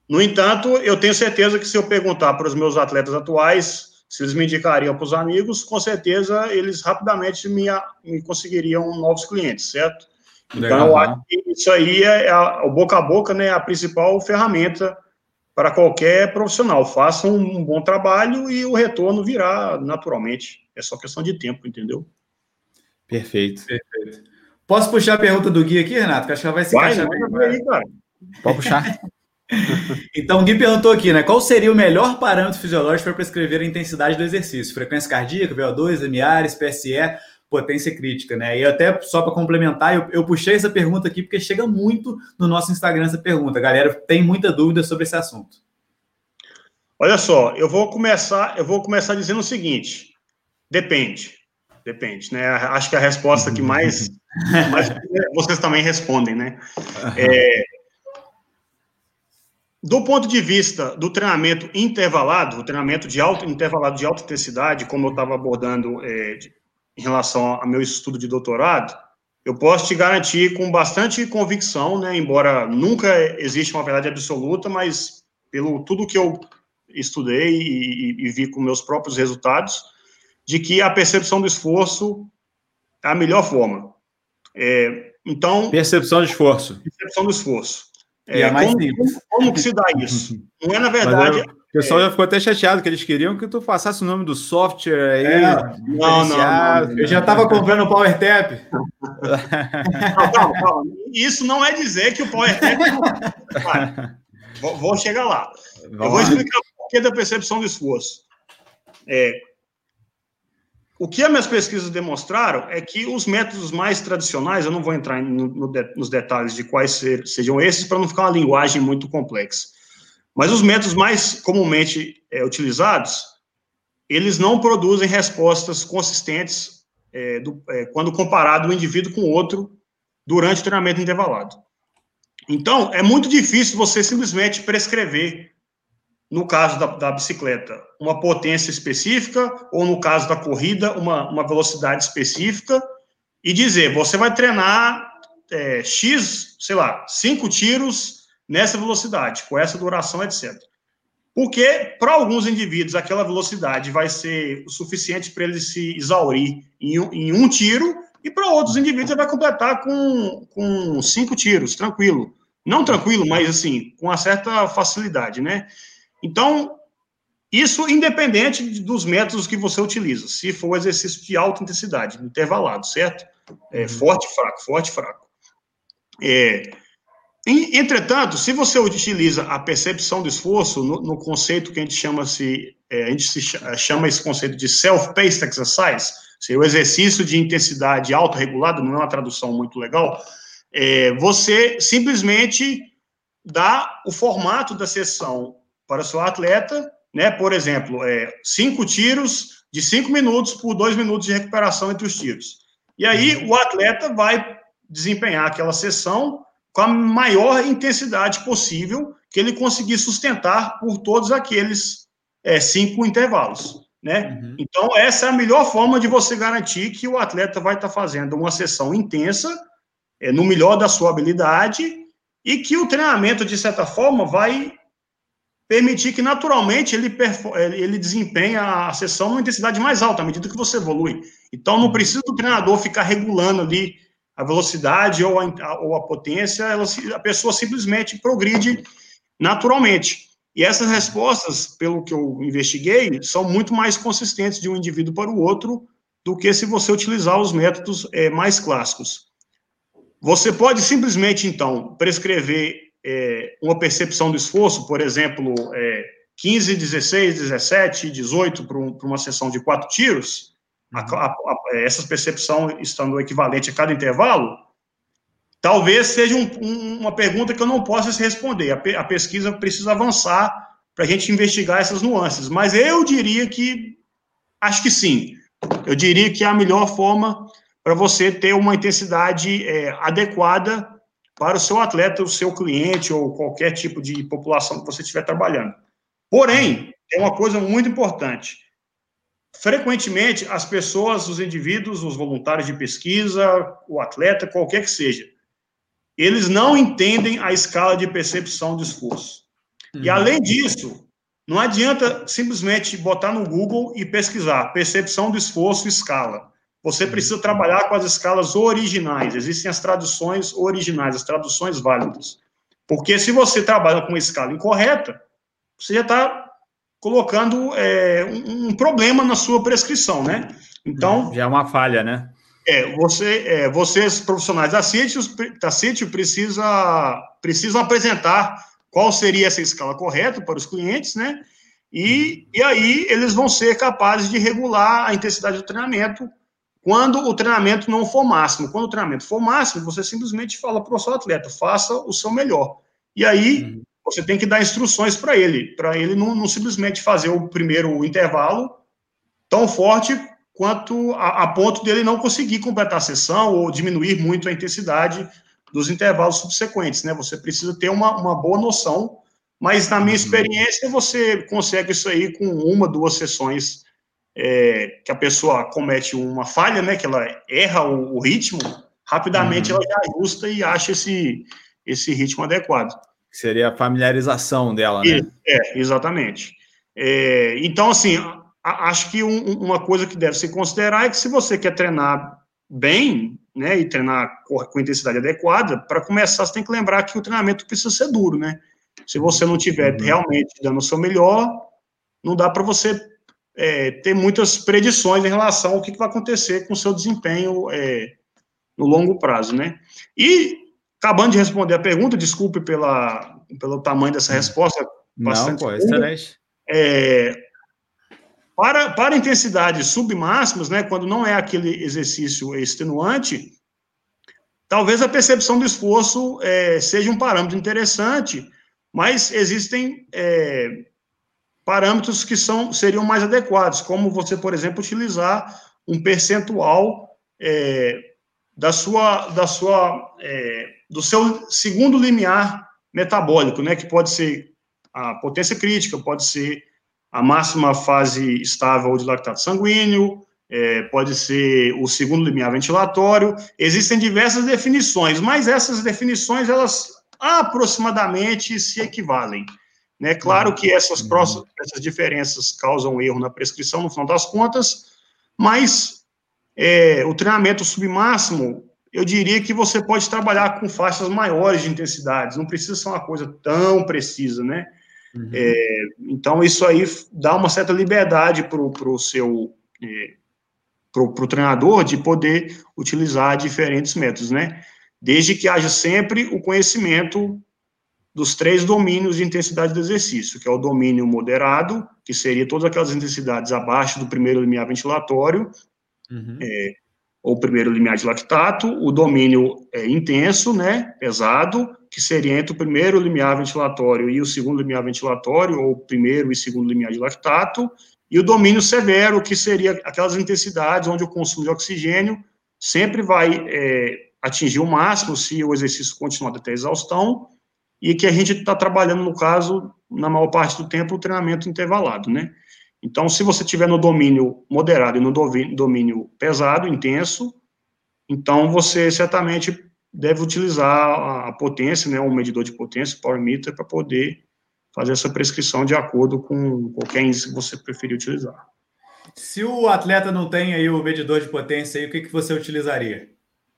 No entanto, eu tenho certeza que se eu perguntar para os meus atletas atuais se eles me indicariam para os amigos, com certeza eles rapidamente me, me conseguiriam novos clientes, certo? Então, eu acho que isso aí é, a, o boca a boca, né, a principal ferramenta para qualquer profissional. Faça um, bom trabalho e o retorno virá naturalmente. É só questão de tempo, entendeu? Perfeito. Perfeito. Posso puxar a pergunta do Gui aqui, Renato? Que acho que ela vai se vai, encaixar bem. Aí, cara. Pode puxar. então, o Gui perguntou aqui, né? Qual seria o melhor parâmetro fisiológico para prescrever a intensidade do exercício? Frequência cardíaca, VO2, MARES, PSE, potência crítica, né? E até só para complementar, eu, eu, puxei essa pergunta aqui porque chega muito no nosso Instagram essa pergunta. A galera tem muita dúvida sobre esse assunto. Olha só, eu vou começar, eu vou começar dizendo o seguinte: depende, depende, né? Acho que a resposta que mais, mais vocês também respondem, né? É, do ponto de vista do treinamento intervalado, o treinamento de alto intervalado de alta intensidade, como eu estava abordando é, em relação ao meu estudo de doutorado, eu posso te garantir com bastante convicção, né, embora nunca exista uma verdade absoluta, mas pelo tudo que eu estudei e, e, vi com meus próprios resultados, de que a percepção do esforço é a melhor forma. É, então. Percepção de esforço. Percepção do esforço. É, é mais como, simples. Como, que se dá isso? Não é, na verdade. O pessoal é... já ficou até chateado que eles queriam que tu passasse o nome do software aí. É. Não, não, não, Eu já estava comprando o PowerTap. não. Isso não é dizer que o PowerTap. vou, vou chegar lá. Vamos Eu vou explicar o porquê da percepção do esforço. É, o que as minhas pesquisas demonstraram é que os métodos mais tradicionais, eu não vou entrar no, no, nos detalhes de quais ser, sejam esses, para não ficar uma linguagem muito complexa. Mas os métodos mais comumente é, utilizados, eles não produzem respostas consistentes é, do, é, quando comparado um indivíduo com outro durante o treinamento intervalado. Então, é muito difícil você simplesmente prescrever, no caso da, da bicicleta, uma potência específica, ou no caso da corrida, uma, uma velocidade específica, e dizer, você vai treinar é, X, sei lá, cinco tiros nessa velocidade, com essa duração, etc. Porque, para alguns indivíduos, aquela velocidade vai ser o suficiente para ele se exaurir em um, em um tiro, e para outros indivíduos ele vai completar com, com cinco tiros, tranquilo. Não tranquilo, mas assim, com uma certa facilidade, né? Então, isso independente dos métodos que você utiliza. Se for um exercício de alta intensidade, intervalado, certo? É, uhum. forte, fraco, forte, fraco. É, Entretanto, se você utiliza a percepção do esforço no, no conceito que a gente chama se é, a gente se chama esse conceito de self-paced exercise, seria o exercício de intensidade autorregulada, não é uma tradução muito legal, é, você simplesmente dá o formato da sessão para o seu atleta, né? Por exemplo, é, cinco tiros de cinco minutos por dois minutos de recuperação entre os tiros. E aí uhum. o atleta vai desempenhar aquela sessão com a maior intensidade possível que ele conseguir sustentar por todos aqueles é, cinco intervalos. Né? Uhum. Então, essa é a melhor forma de você garantir que o atleta vai estar fazendo uma sessão intensa, é, no melhor da sua habilidade, e que o treinamento, de certa forma, vai permitir que naturalmente ele, ele desempenhe a sessão numa intensidade mais alta, à medida que você evolui. Então, não precisa do treinador ficar regulando ali a velocidade ou a, ou a potência, ela, a pessoa simplesmente progride naturalmente. E essas respostas, pelo que eu investiguei, são muito mais consistentes de um indivíduo para o outro do que se você utilizar os métodos é, mais clássicos. Você pode simplesmente, então, prescrever é, uma percepção do esforço, por exemplo, é, 15, 16, 17, 18 para, um, uma sessão de quatro tiros, a, a, a, essa percepção estando equivalente a cada intervalo, talvez seja um, um, uma pergunta que eu não possa responder. A, pesquisa precisa avançar para a gente investigar essas nuances, mas eu diria que acho que sim. Eu diria que é a melhor forma para você ter uma intensidade é, adequada para o seu atleta, o seu cliente ou qualquer tipo de população que você estiver trabalhando. Porém, é uma coisa muito importante. Frequentemente, as pessoas, os indivíduos, os voluntários de pesquisa, o atleta, qualquer que seja, eles não entendem a escala de percepção do esforço. Uhum. E, além disso, não adianta simplesmente botar no Google e pesquisar percepção do esforço escala. Você precisa trabalhar com as escalas originais. Existem as traduções originais, as traduções válidas. Porque se você trabalha com uma escala incorreta, você já está colocando é, um, um, problema na sua prescrição, né? Então. Já é uma falha, né? É, você, é, vocês, profissionais da CITIO, da CITIO precisa, precisam apresentar qual seria essa escala correta para os clientes, né? E, e aí eles vão ser capazes de regular a intensidade do treinamento quando o treinamento não for máximo. Quando o treinamento for máximo, você simplesmente fala para o seu atleta, faça o seu melhor. E aí, uhum. Você tem que dar instruções para ele, para ele não, não, simplesmente fazer o primeiro intervalo tão forte quanto a, a, ponto dele não conseguir completar a sessão ou diminuir muito a intensidade dos intervalos subsequentes, né? Você precisa ter uma, uma boa noção, mas na minha uhum. experiência, você consegue isso aí com uma, duas sessões é, que a pessoa comete uma falha, né, que ela erra o, o ritmo, rapidamente uhum. ela já ajusta e acha esse, esse ritmo adequado. Seria a familiarização dela, né? É, exatamente. É, então, assim, acho que um, uma coisa que deve se considerar é que se você quer treinar bem, né, e treinar com, intensidade adequada, para começar, você tem que lembrar que o treinamento precisa ser duro, né? Se você não tiver uhum. realmente dando o seu melhor, não dá para você é, ter muitas predições em relação ao que, que vai acontecer com o seu desempenho é, no longo prazo, né? E, acabando de responder a pergunta, desculpe pela, pelo tamanho dessa resposta. Não, pô, excelente. É, para, para intensidades submáximas, né, quando não é aquele exercício extenuante, talvez a percepção do esforço é, seja um parâmetro interessante, mas existem é, parâmetros que são, seriam mais adequados, como você, por exemplo, utilizar um percentual é, da sua, da sua, é, do seu segundo limiar metabólico, né, que pode ser a potência crítica, pode ser a máxima fase estável de lactato sanguíneo, é, pode ser o segundo limiar ventilatório. Existem diversas definições, mas essas definições elas aproximadamente se equivalem. Né? Claro que essas, próximas, essas diferenças causam erro na prescrição, no final das contas, mas é, o treinamento submáximo, eu diria que você pode trabalhar com faixas maiores de intensidades, não precisa ser uma coisa tão precisa, né? Uhum. É, então, isso aí dá uma certa liberdade para o seu é, para o treinador de poder utilizar diferentes métodos, né? Desde que haja sempre o conhecimento dos três domínios de intensidade do exercício, que é o domínio moderado, que seria todas aquelas intensidades abaixo do primeiro limiar ventilatório, uhum. é, ou primeiro limiar de lactato, o domínio é, intenso, né, pesado, que seria entre o primeiro limiar ventilatório e o segundo limiar ventilatório, ou primeiro e segundo limiar de lactato, e o domínio severo, que seria aquelas intensidades onde o consumo de oxigênio sempre vai é, atingir o máximo se o exercício continuar até a exaustão, e que a gente está trabalhando, no caso, na maior parte do tempo, o treinamento intervalado, né? Então, se você tiver no domínio moderado e no domínio pesado, intenso, então você certamente deve utilizar a potência, né, um medidor de potência, power meter, para poder fazer essa prescrição de acordo com qualquer índice que você preferir utilizar. Se o atleta não tem aí o medidor de potência, aí, o que, que você utilizaria?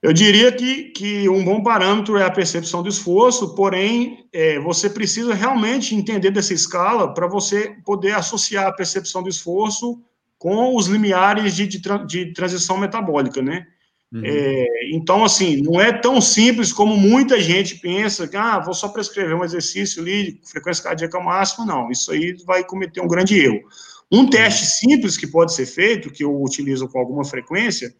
Eu diria que, que um bom parâmetro é a percepção do esforço, porém, é, você precisa realmente entender dessa escala para você poder associar a percepção do esforço com os limiares de, de, de transição metabólica, né? Uhum. É, então, assim, não é tão simples como muita gente pensa que, ah, vou só prescrever um exercício ali, frequência cardíaca máxima, não, isso aí vai cometer um grande erro. Um uhum. teste simples que pode ser feito, que eu utilizo com alguma frequência,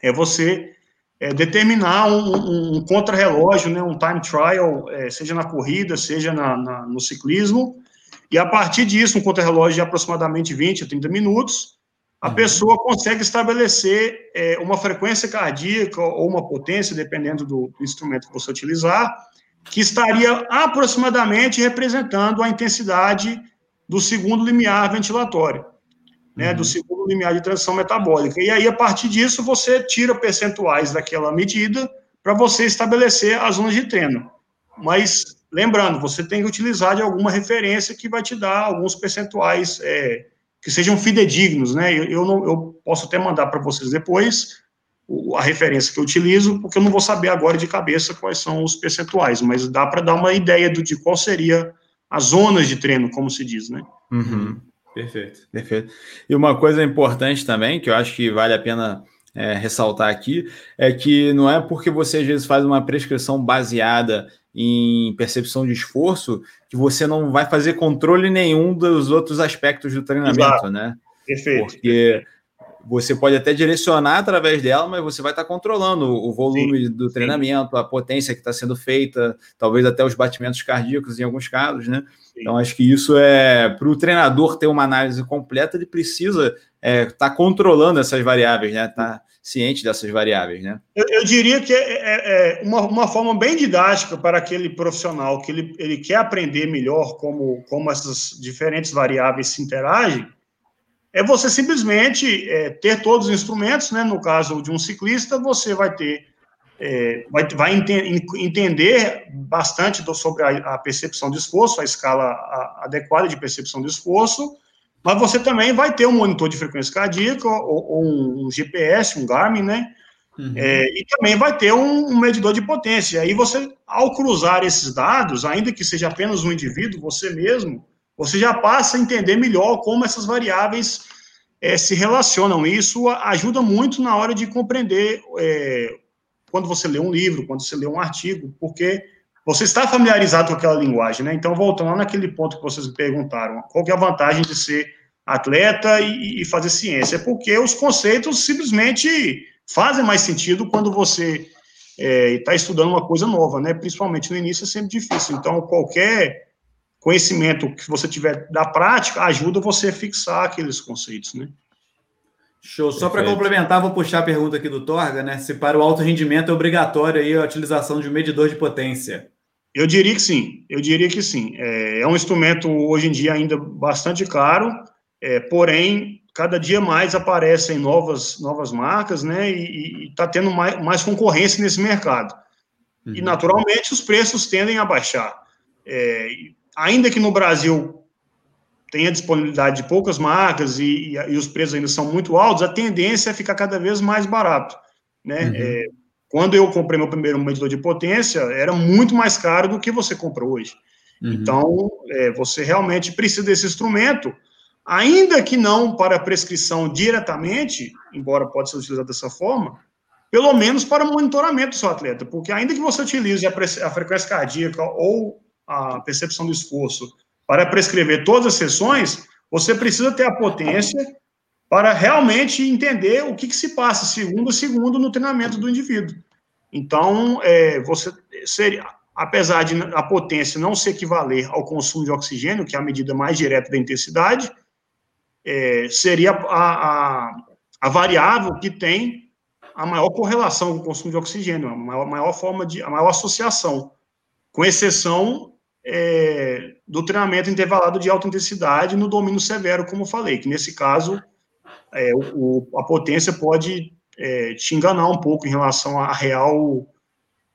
é você é, determinar um, um, um contrarrelógio, né, um time trial, é, seja na corrida, seja na, na, no ciclismo, e a partir disso, um contrarrelógio de aproximadamente 20 a 30 minutos, a uhum. pessoa consegue estabelecer é, uma frequência cardíaca ou uma potência, dependendo do, do instrumento que você utilizar, que estaria aproximadamente representando a intensidade do segundo limiar ventilatório né, uhum. do segundo limiar de transição metabólica. E aí, a partir disso, você tira percentuais daquela medida para você estabelecer as zonas de treino. Mas, lembrando, você tem que utilizar de alguma referência que vai te dar alguns percentuais é, que sejam fidedignos, né? Eu, eu, não, eu posso até mandar para vocês depois a referência que eu utilizo, porque eu não vou saber agora de cabeça quais são os percentuais, mas dá para dar uma ideia do, de qual seria as zonas de treino, como se diz, né? Uhum. Perfeito. Perfeito. E uma coisa importante também, que eu acho que vale a pena é, ressaltar aqui, é que não é porque você às vezes faz uma prescrição baseada em percepção de esforço que você não vai fazer controle nenhum dos outros aspectos do treinamento, Exato. né? Perfeito. Porque você pode até direcionar através dela, mas você vai estar controlando o volume sim, do treinamento, sim. a potência que está sendo feita, talvez até os batimentos cardíacos em alguns casos, né? Então, acho que isso é para o treinador ter uma análise completa, ele precisa estar é, tá controlando essas variáveis, né? Tá ciente dessas variáveis, né? Eu, eu diria que é, é, é, uma, uma forma bem didática para aquele profissional que ele, ele quer aprender melhor como, como essas diferentes variáveis se interagem, é você simplesmente é, ter todos os instrumentos, né? No caso de um ciclista, você vai ter é, vai, vai ente, entender bastante do, sobre a, a, percepção de esforço, a escala a, adequada de percepção de esforço, mas você também vai ter um monitor de frequência cardíaca ou, ou um, um, GPS, um Garmin, né? Uhum. É, e também vai ter um, um, medidor de potência. Aí você, ao cruzar esses dados, ainda que seja apenas um indivíduo, você mesmo, você já passa a entender melhor como essas variáveis é, se relacionam. Isso ajuda muito na hora de compreender é, quando você lê um livro, quando você lê um artigo, porque você está familiarizado com aquela linguagem, né? Então, voltando lá naquele ponto que vocês me perguntaram, qual que é a vantagem de ser atleta e, e fazer ciência? É porque os conceitos simplesmente fazem mais sentido quando você está é, estudando uma coisa nova, né? Principalmente no início é sempre difícil. Então, qualquer conhecimento que você tiver da prática ajuda você a fixar aqueles conceitos, né? Show. Só para complementar, vou puxar a pergunta aqui do Torga, né? Se para o alto rendimento é obrigatório aí a utilização de um medidor de potência. Eu diria que sim, eu diria que sim. É, é um instrumento hoje em dia ainda bastante caro, é, porém, cada dia mais aparecem novas, novas marcas, né? E está tendo mais, mais concorrência nesse mercado. Uhum. E, naturalmente, os preços tendem a baixar. É, ainda que no Brasil tem a disponibilidade de poucas marcas e, e, e, os preços ainda são muito altos, a tendência é ficar cada vez mais barato, né? Uhum. É, quando eu comprei meu primeiro medidor de potência, era muito mais caro do que você compra hoje. Uhum. Então, é, você realmente precisa desse instrumento, ainda que não para prescrição diretamente, embora pode ser utilizado dessa forma, pelo menos para monitoramento do seu atleta, porque ainda que você utilize a, a frequência cardíaca ou a percepção do esforço para prescrever todas as sessões, você precisa ter a potência para realmente entender o que, que se passa segundo a segundo no treinamento do indivíduo. Então, é, você seria, apesar de a potência não se equivaler ao consumo de oxigênio, que é a medida mais direta da intensidade, é, seria a, a, a, variável que tem a maior correlação com o consumo de oxigênio, a maior, maior forma de, a maior associação, com exceção é, do treinamento intervalado de alta intensidade no domínio severo, como eu falei, que nesse caso é, o, a potência pode é, te enganar um pouco em relação à real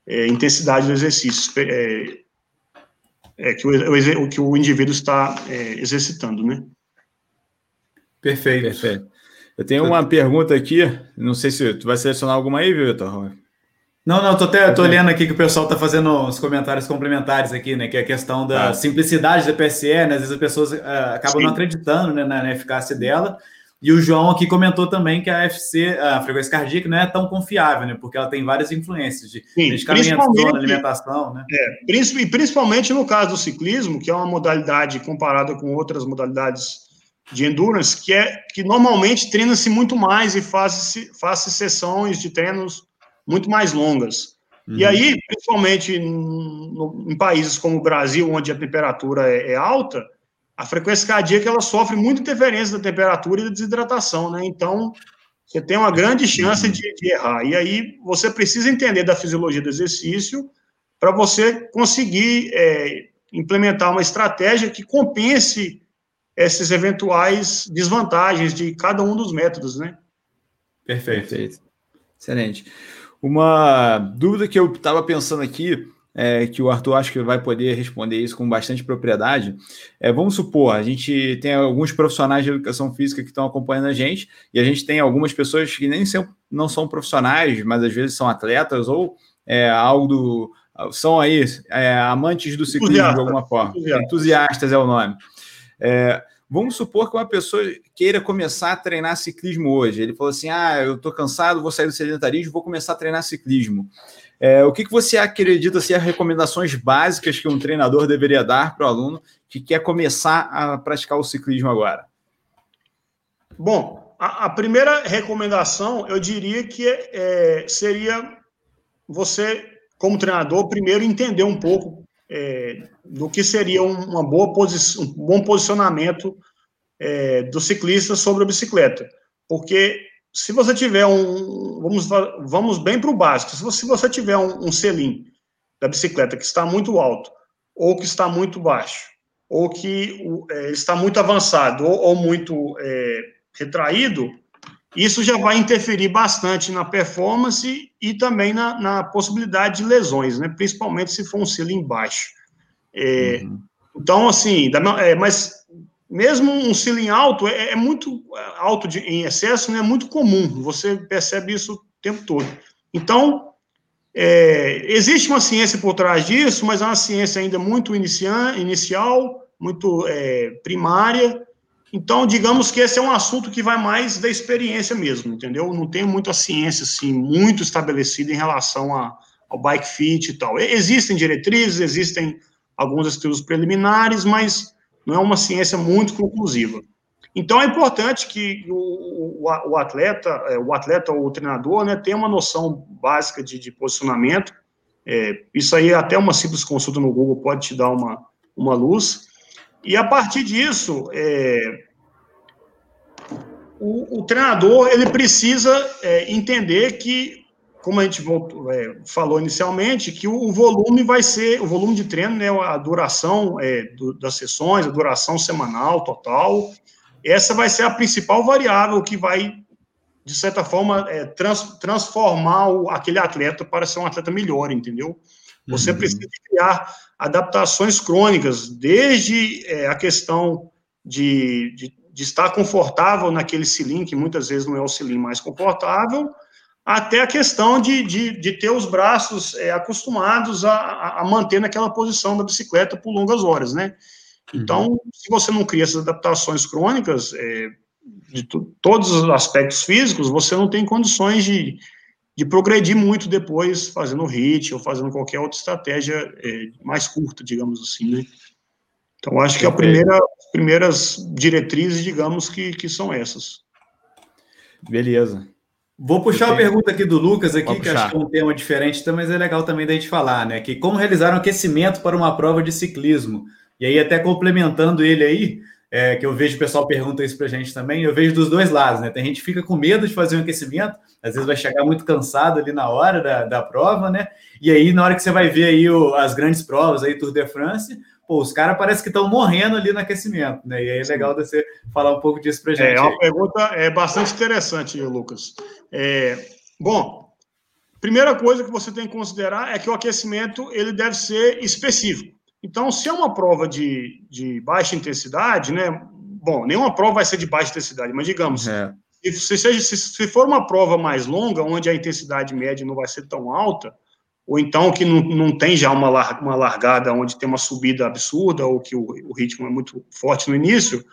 é, intensidade do exercício. É, é, que, o, que o indivíduo está é, exercitando, né? Perfeito. Perfeito. Eu tenho uma pergunta aqui, não sei se tu vai selecionar alguma aí, Vitor? Não, não, tô, até, tô lendo aqui que o pessoal está fazendo os comentários complementares aqui, né? Que é a questão da ah. simplicidade da PSE, né? Às vezes as pessoas uh, acabam Sim. não acreditando né, na, na, eficácia dela. E o João aqui comentou também que a FC, a frequência cardíaca, não é tão confiável, né? Porque ela tem várias influências de Sim, medicamento, alimentação, né? É, e principalmente no caso do ciclismo, que é uma modalidade comparada com outras modalidades de endurance, que é que normalmente treina-se muito mais e faz-se faz sessões de treinos muito mais longas. Uhum. E aí, principalmente no, em países como o Brasil, onde a temperatura é, é, alta, a frequência cardíaca ela sofre muita interferência da temperatura e da desidratação, né? Então, você tem uma grande chance uhum. de, de errar. E aí, você precisa entender da fisiologia do exercício para você conseguir é, implementar uma estratégia que compense essas eventuais desvantagens de cada um dos métodos, né? Perfeito. Perfeito. Excelente. Uma dúvida que eu estava pensando aqui, é, que o Arthur acho que vai poder responder isso com bastante propriedade, é, vamos supor, a gente tem alguns profissionais de educação física que estão acompanhando a gente, e a gente tem algumas pessoas que nem são, não são profissionais, mas às vezes são atletas ou é, algo do, são aí é, amantes do ciclismo de alguma forma. Entusiastas, Entusiastas é o nome. É, Vamos supor que uma pessoa queira começar a treinar ciclismo hoje. Ele falou assim: ah, eu estou cansado, vou sair do sedentarismo, vou começar a treinar ciclismo. É, o que, que você acredita ser as recomendações básicas que um treinador deveria dar para o aluno que quer começar a praticar o ciclismo agora? Bom, a, a primeira recomendação eu diria que é, seria você, como treinador, primeiro entender um pouco é, do que seria uma boa um bom posicionamento é, do ciclista sobre a bicicleta. Porque se você tiver um. Vamos, vamos bem para o básico. Se você, se você tiver um, um selim da bicicleta que está muito alto, ou que está muito baixo, ou que é, está muito avançado, ou, ou muito é, retraído, isso já vai interferir bastante na performance e também na, na possibilidade de lesões, né? principalmente se for um selim baixo. É, uhum. Então, assim, é, mas mesmo um ceiling alto é, é muito alto de, em excesso, né, é muito comum, você percebe isso o tempo todo. Então, é, existe uma ciência por trás disso, mas é uma ciência ainda muito inicia, inicial, muito é, primária. Então, digamos que esse é um assunto que vai mais da experiência mesmo, entendeu? Não tem muita ciência assim muito estabelecida em relação a, ao bike fit e tal. Existem diretrizes, existem alguns estudos preliminares, mas não é uma ciência muito conclusiva. Então é importante que o, o, o atleta, é, o atleta ou o treinador, né, tenha uma noção básica de, de posicionamento. É, isso aí até uma simples consulta no Google pode te dar uma, uma luz. E a partir disso, é, o, o, treinador ele precisa é, entender que como a gente voltou, é, falou inicialmente, que o, volume vai ser, o volume de treino, né, a duração é, do, das sessões, a duração semanal total, essa vai ser a principal variável que vai, de certa forma, é, trans, transformar o, aquele atleta para ser um atleta melhor, entendeu? Você uhum. precisa criar adaptações crônicas, desde é, a questão de, de, de, estar confortável naquele cilindro, que muitas vezes não é o cilindro mais confortável, até a questão de, de, de ter os braços é, acostumados a, a, manter naquela posição da bicicleta por longas horas, né? Então, uhum. se você não cria essas adaptações crônicas, é, de todos os aspectos físicos, você não tem condições de, de progredir muito depois fazendo HIT ou fazendo qualquer outra estratégia é, mais curta, digamos assim, né? Então, acho que a primeira, as primeiras diretrizes, digamos, que, que são essas. Beleza. Vou puxar a pergunta aqui do Lucas aqui, que acho que é um tema diferente, mas é legal também da gente falar, né? Que como realizar um aquecimento para uma prova de ciclismo? E aí, até complementando ele aí, é, que eu vejo o pessoal pergunta isso para a gente também, eu vejo dos dois lados, né? Tem gente que fica com medo de fazer um aquecimento, às vezes vai chegar muito cansado ali na hora da, da prova, né? E aí, na hora que você vai ver aí o, as grandes provas aí, Tour de France, pô, os caras parece que estão morrendo ali no aquecimento, né? E aí é legal você falar um pouco disso para gente. É uma pergunta é bastante interessante, Lucas. É, bom, primeira coisa que você tem que considerar é que o aquecimento ele deve ser específico. Então, se é uma prova de, de baixa intensidade, né? Bom, nenhuma prova vai ser de baixa intensidade, mas digamos, é. se, seja, se, se for uma prova mais longa, onde a intensidade média não vai ser tão alta, ou então que não, não tem já uma, uma largada onde tem uma subida absurda, ou que o, o ritmo é muito forte no início,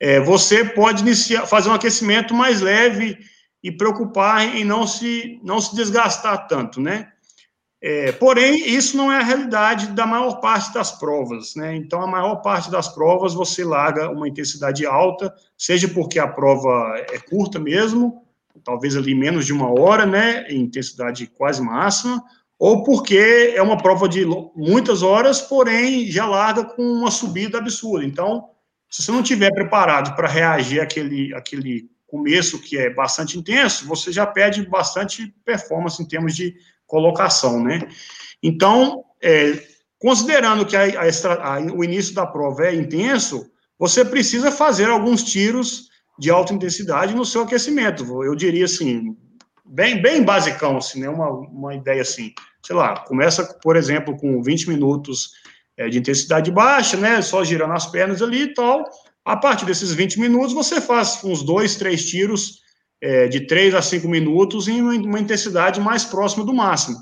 é, você pode iniciar, fazer um aquecimento mais leve e preocupar em não se, não se desgastar tanto, né? É, porém, isso não é a realidade da maior parte das provas, né? Então, a maior parte das provas você larga uma intensidade alta, seja porque a prova é curta mesmo, talvez ali menos de uma hora, né? Em intensidade quase máxima, ou porque é uma prova de muitas horas, porém já larga com uma subida absurda. Então, se você não tiver preparado para reagir àquele, àquele começo que é bastante intenso, você já perde bastante performance em termos de colocação, né? Então, é, considerando que a, a, a, o início da prova é intenso, você precisa fazer alguns tiros de alta intensidade no seu aquecimento. Eu diria assim, bem, bem basicão, assim, né? Uma, uma ideia assim. Sei lá, começa, por exemplo, com 20 minutos é, de intensidade baixa, né? Só girando as pernas ali e tal. A partir desses 20 minutos, você faz uns dois, três tiros é, de 3 a 5 minutos em uma intensidade mais próxima do máximo.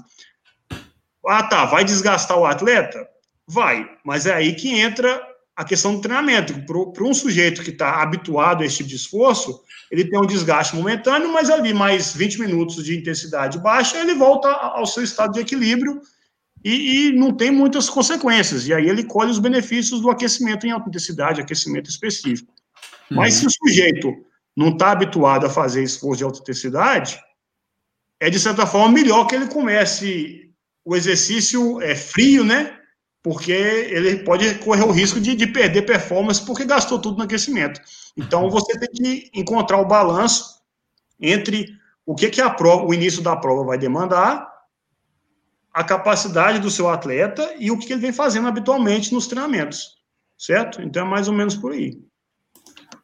Ah, tá, vai desgastar o atleta? Vai, mas é aí que entra a questão do treinamento. Para um sujeito que está habituado a esse tipo de esforço, ele tem um desgaste momentâneo, mas ali mais 20 minutos de intensidade baixa, ele volta ao seu estado de equilíbrio e, e, não tem muitas consequências. E aí ele colhe os benefícios do aquecimento em alta intensidade, aquecimento específico. Uhum. Mas se o sujeito não está habituado a fazer esforço de alta intensidade, é de certa forma melhor que ele comece o exercício é, frio, né? Porque ele pode correr o risco de, de perder performance porque gastou tudo no aquecimento. Então você tem que encontrar o balanço entre o que, que a prova, o início da prova vai demandar, a capacidade do seu atleta e o que ele vem fazendo habitualmente nos treinamentos, certo? Então é mais ou menos por aí.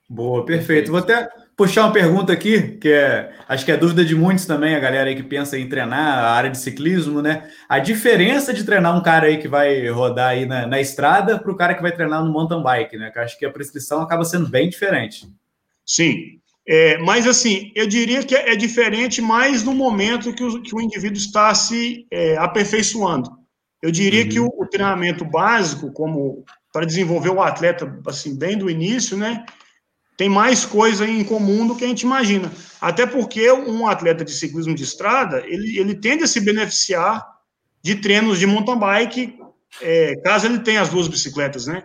Boa, perfeito. Vou até puxar uma pergunta aqui, que é, acho que é dúvida de muitos também, a galera aí que pensa em treinar a área de ciclismo, né? A diferença de treinar um cara aí que vai rodar aí na, na estrada para o cara que vai treinar no mountain bike, né? Que acho que a prescrição acaba sendo bem diferente. Sim, é, mas assim, eu diria que é diferente mais no momento que o, que o indivíduo está se é, aperfeiçoando. Eu diria uhum. que o, o treinamento básico, como para desenvolver o atleta assim bem do início, né? Tem mais coisa em comum do que a gente imagina. Até porque um atleta de ciclismo de estrada, ele, ele tende a se beneficiar de treinos de mountain bike, é, caso ele tenha as duas bicicletas, né?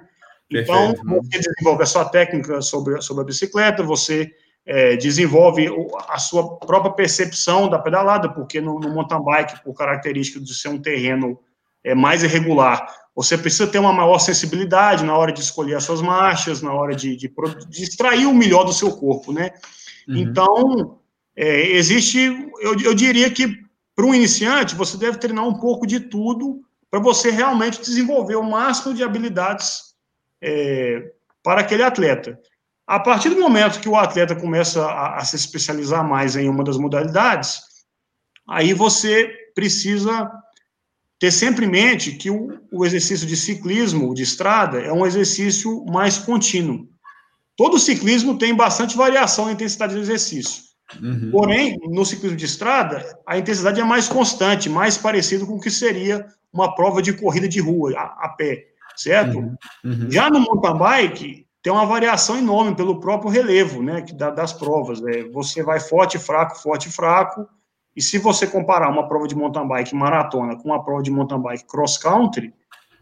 Então, você desenvolve a sua técnica sobre, sobre a bicicleta, você é, desenvolve a sua própria percepção da pedalada, porque no, no mountain bike, por característica de ser um terreno é, mais irregular, você precisa ter uma maior sensibilidade na hora de escolher as suas marchas, na hora de, de, de extrair o melhor do seu corpo, né? Uhum. Então, é, existe, eu, eu diria que para um iniciante, você deve treinar um pouco de tudo para você realmente desenvolver o máximo de habilidades é, para aquele atleta. A partir do momento que o atleta começa a, a se especializar mais em uma das modalidades, aí você precisa ter sempre em mente que o, o exercício de ciclismo de estrada é um exercício mais contínuo. Todo ciclismo tem bastante variação na intensidade do exercício. Uhum. Porém, no ciclismo de estrada, a intensidade é mais constante, mais parecido com o que seria uma prova de corrida de rua, a, a pé, certo? Uhum. Uhum. Já no mountain bike, tem uma variação enorme pelo próprio relevo, né, que dá, das provas. Né? Você vai forte, fraco, forte, fraco, e se você comparar uma prova de mountain bike maratona com uma prova de mountain bike cross country,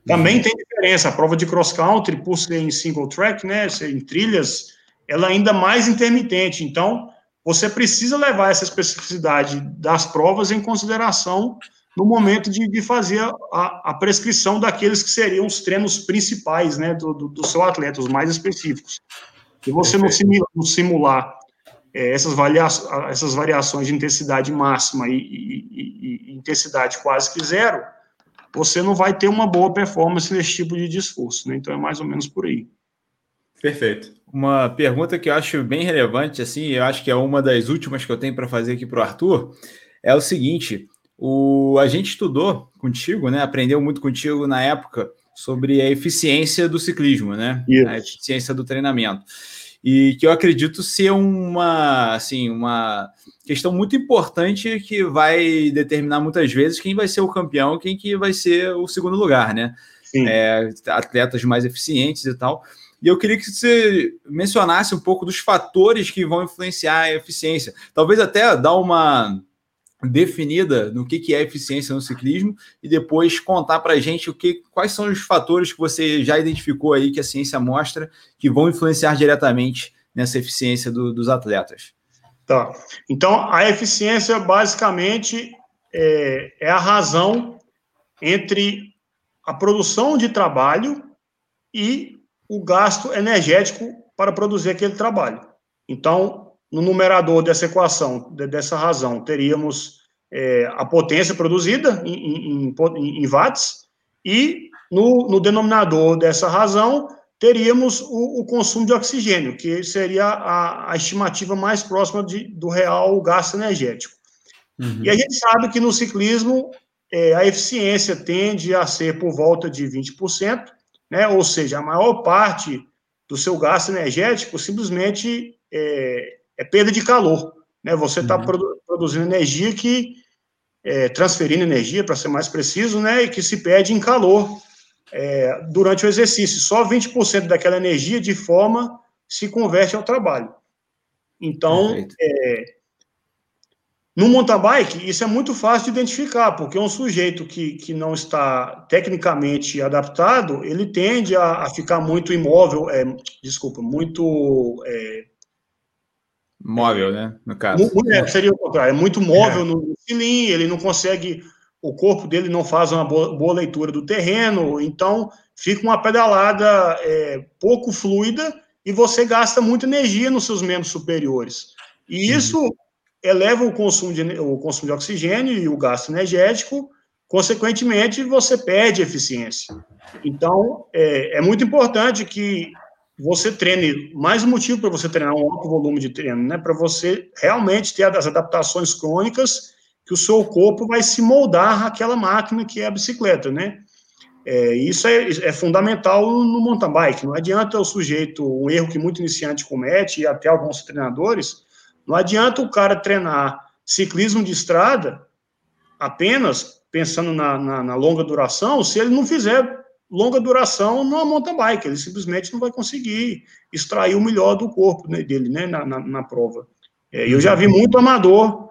também uhum. tem diferença. A prova de cross country, por ser em single track, né, ser em trilhas, ela é ainda mais intermitente. Então, você precisa levar essa especificidade das provas em consideração no momento de, de fazer a, a, prescrição daqueles que seriam os treinos principais, né, do, do, do seu atleta, os mais específicos. Se você não simular, não simular é, essas, varia essas variações de intensidade máxima e, e, e, intensidade quase que zero, você não vai ter uma boa performance nesse tipo de esforço, né? Então é mais ou menos por aí. Perfeito. Uma pergunta que eu acho bem relevante, assim, eu acho que é uma das últimas que eu tenho para fazer aqui para o Arthur, é o seguinte: o, a gente estudou contigo, né? Aprendeu muito contigo na época sobre a eficiência do ciclismo, né? Isso. A eficiência do treinamento. E que eu acredito ser uma, assim, uma questão muito importante que vai determinar muitas vezes quem vai ser o campeão, quem que vai ser o segundo lugar, né? É, atletas mais eficientes e tal. E eu queria que você mencionasse um pouco dos fatores que vão influenciar a eficiência. Talvez até dar uma definida no que, que é eficiência no ciclismo e depois contar para a gente o que, quais são os fatores que você já identificou aí que a ciência mostra que vão influenciar diretamente nessa eficiência do, dos atletas. Tá. Então, a eficiência basicamente é, é a razão entre a produção de trabalho e o gasto energético para produzir aquele trabalho. Então, no numerador dessa equação, dessa razão, teríamos é, a potência produzida em, em, em watts, e no, no, denominador dessa razão, teríamos o, o, consumo de oxigênio, que seria a, a estimativa mais próxima de, do real gasto energético. Uhum. E a gente sabe que no ciclismo é, a eficiência tende a ser por volta de 20%, né? ou seja, a maior parte do seu gasto energético simplesmente é, é perda de calor. Né? Você está uhum. produ produzindo energia que, é, transferindo energia, para ser mais preciso, né? e que se perde em calor é, durante o exercício. Só 20% daquela energia de forma se converte ao trabalho. Então, é, no mountain bike, isso é muito fácil de identificar, porque um sujeito que, que não está tecnicamente adaptado, ele tende a, a ficar muito imóvel, é, desculpa, muito... É, móvel, né, no caso. É, seria o contrário, é muito móvel é. no cilindro, ele não consegue, o corpo dele não faz uma boa, boa leitura do terreno, então fica uma pedalada é, pouco fluida e você gasta muita energia nos seus membros superiores. E uhum. isso eleva o consumo, de, o consumo de oxigênio e o gasto energético, consequentemente, você perde eficiência. Então, é, é muito importante que você treine, mais um motivo para você treinar um alto volume de treino, né? Para você realmente ter as adaptações crônicas que o seu corpo vai se moldar àquela máquina que é a bicicleta, né? É, isso é, é, fundamental no mountain bike. Não adianta o sujeito, um erro que muito iniciante comete, e até alguns treinadores, não adianta o cara treinar ciclismo de estrada apenas pensando na, na, na longa duração, se ele não fizer longa duração numa mountain bike, ele simplesmente não vai conseguir extrair o melhor do corpo né, dele, né, na, na, na prova. É, eu já vi muito amador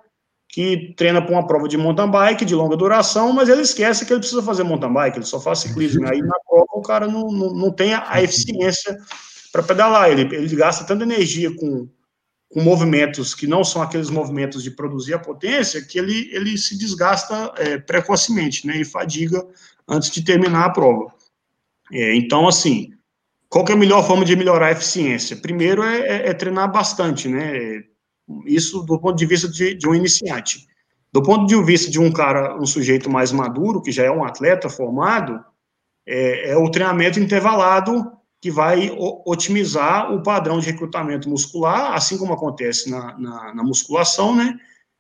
que treina para uma prova de mountain bike de longa duração, mas ele esquece que ele precisa fazer mountain bike, ele só faz ciclismo. Aí na prova o cara não, não, não tem a eficiência para pedalar, ele, ele gasta tanta energia com, com movimentos que não são aqueles movimentos de produzir a potência, que ele, ele se desgasta é, precocemente, né, e fadiga antes de terminar a prova. É, então, assim, qual que é a melhor forma de melhorar a eficiência? Primeiro é, é, é treinar bastante, né, isso do ponto de vista de, de um iniciante. Do ponto de vista de um cara, um sujeito mais maduro, que já é um atleta formado, é, é o treinamento intervalado que vai otimizar o padrão de recrutamento muscular, assim como acontece na, na, na musculação, né?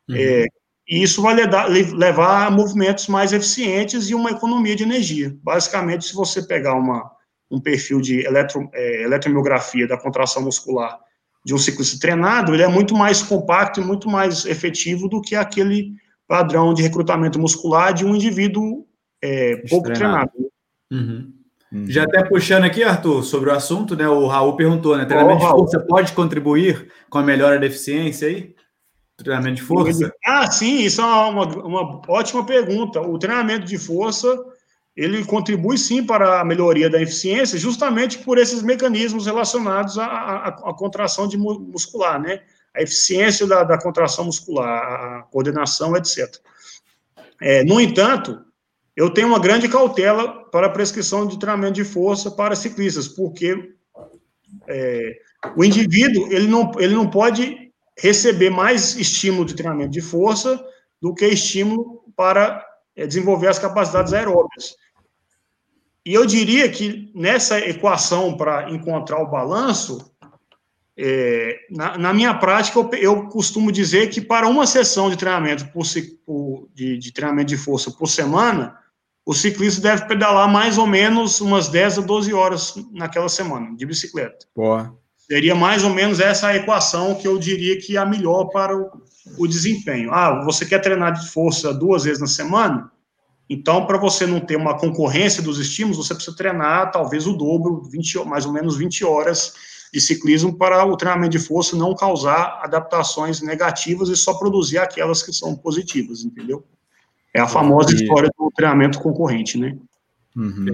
Uhum. É, e isso vai levar, a movimentos mais eficientes e uma economia de energia. Basicamente, se você pegar uma, um perfil de eletro, é, eletromiografia da contração muscular de um ciclista treinado, ele é muito mais compacto e muito mais efetivo do que aquele padrão de recrutamento muscular de um indivíduo é, pouco treinado. Uhum. Uhum. Já até puxando aqui, Arthur, sobre o assunto, né? O Raul perguntou, né? Treinamento oh, de força pode contribuir com a melhora da eficiência aí? Treinamento de força? Ah, sim, isso é uma, uma ótima pergunta. O treinamento de força ele contribui sim para a melhoria da eficiência, justamente por esses mecanismos relacionados à, à, à contração de muscular, né? A eficiência da, da, contração muscular, a coordenação, etc. É, no entanto, eu tenho uma grande cautela para a prescrição de treinamento de força para ciclistas, porque é, o indivíduo ele não, ele não pode receber mais estímulo de treinamento de força do que estímulo para é, desenvolver as capacidades aeróbicas. E eu diria que nessa equação para encontrar o balanço, é, na, na, minha prática, eu, eu, costumo dizer que para uma sessão de treinamento por, por, de, de treinamento de força por semana, o ciclista deve pedalar mais ou menos umas 10 a 12 horas naquela semana de bicicleta. Boa. Seria mais ou menos essa a equação que eu diria que é a melhor para o, o desempenho. Ah, você quer treinar de força duas vezes na semana? Então, para você não ter uma concorrência dos estímulos, você precisa treinar talvez o dobro, 20, mais ou menos 20 horas de ciclismo para o treinamento de força não causar adaptações negativas e só produzir aquelas que são positivas, entendeu? É a famosa e... história do treinamento concorrente, né? Uhum.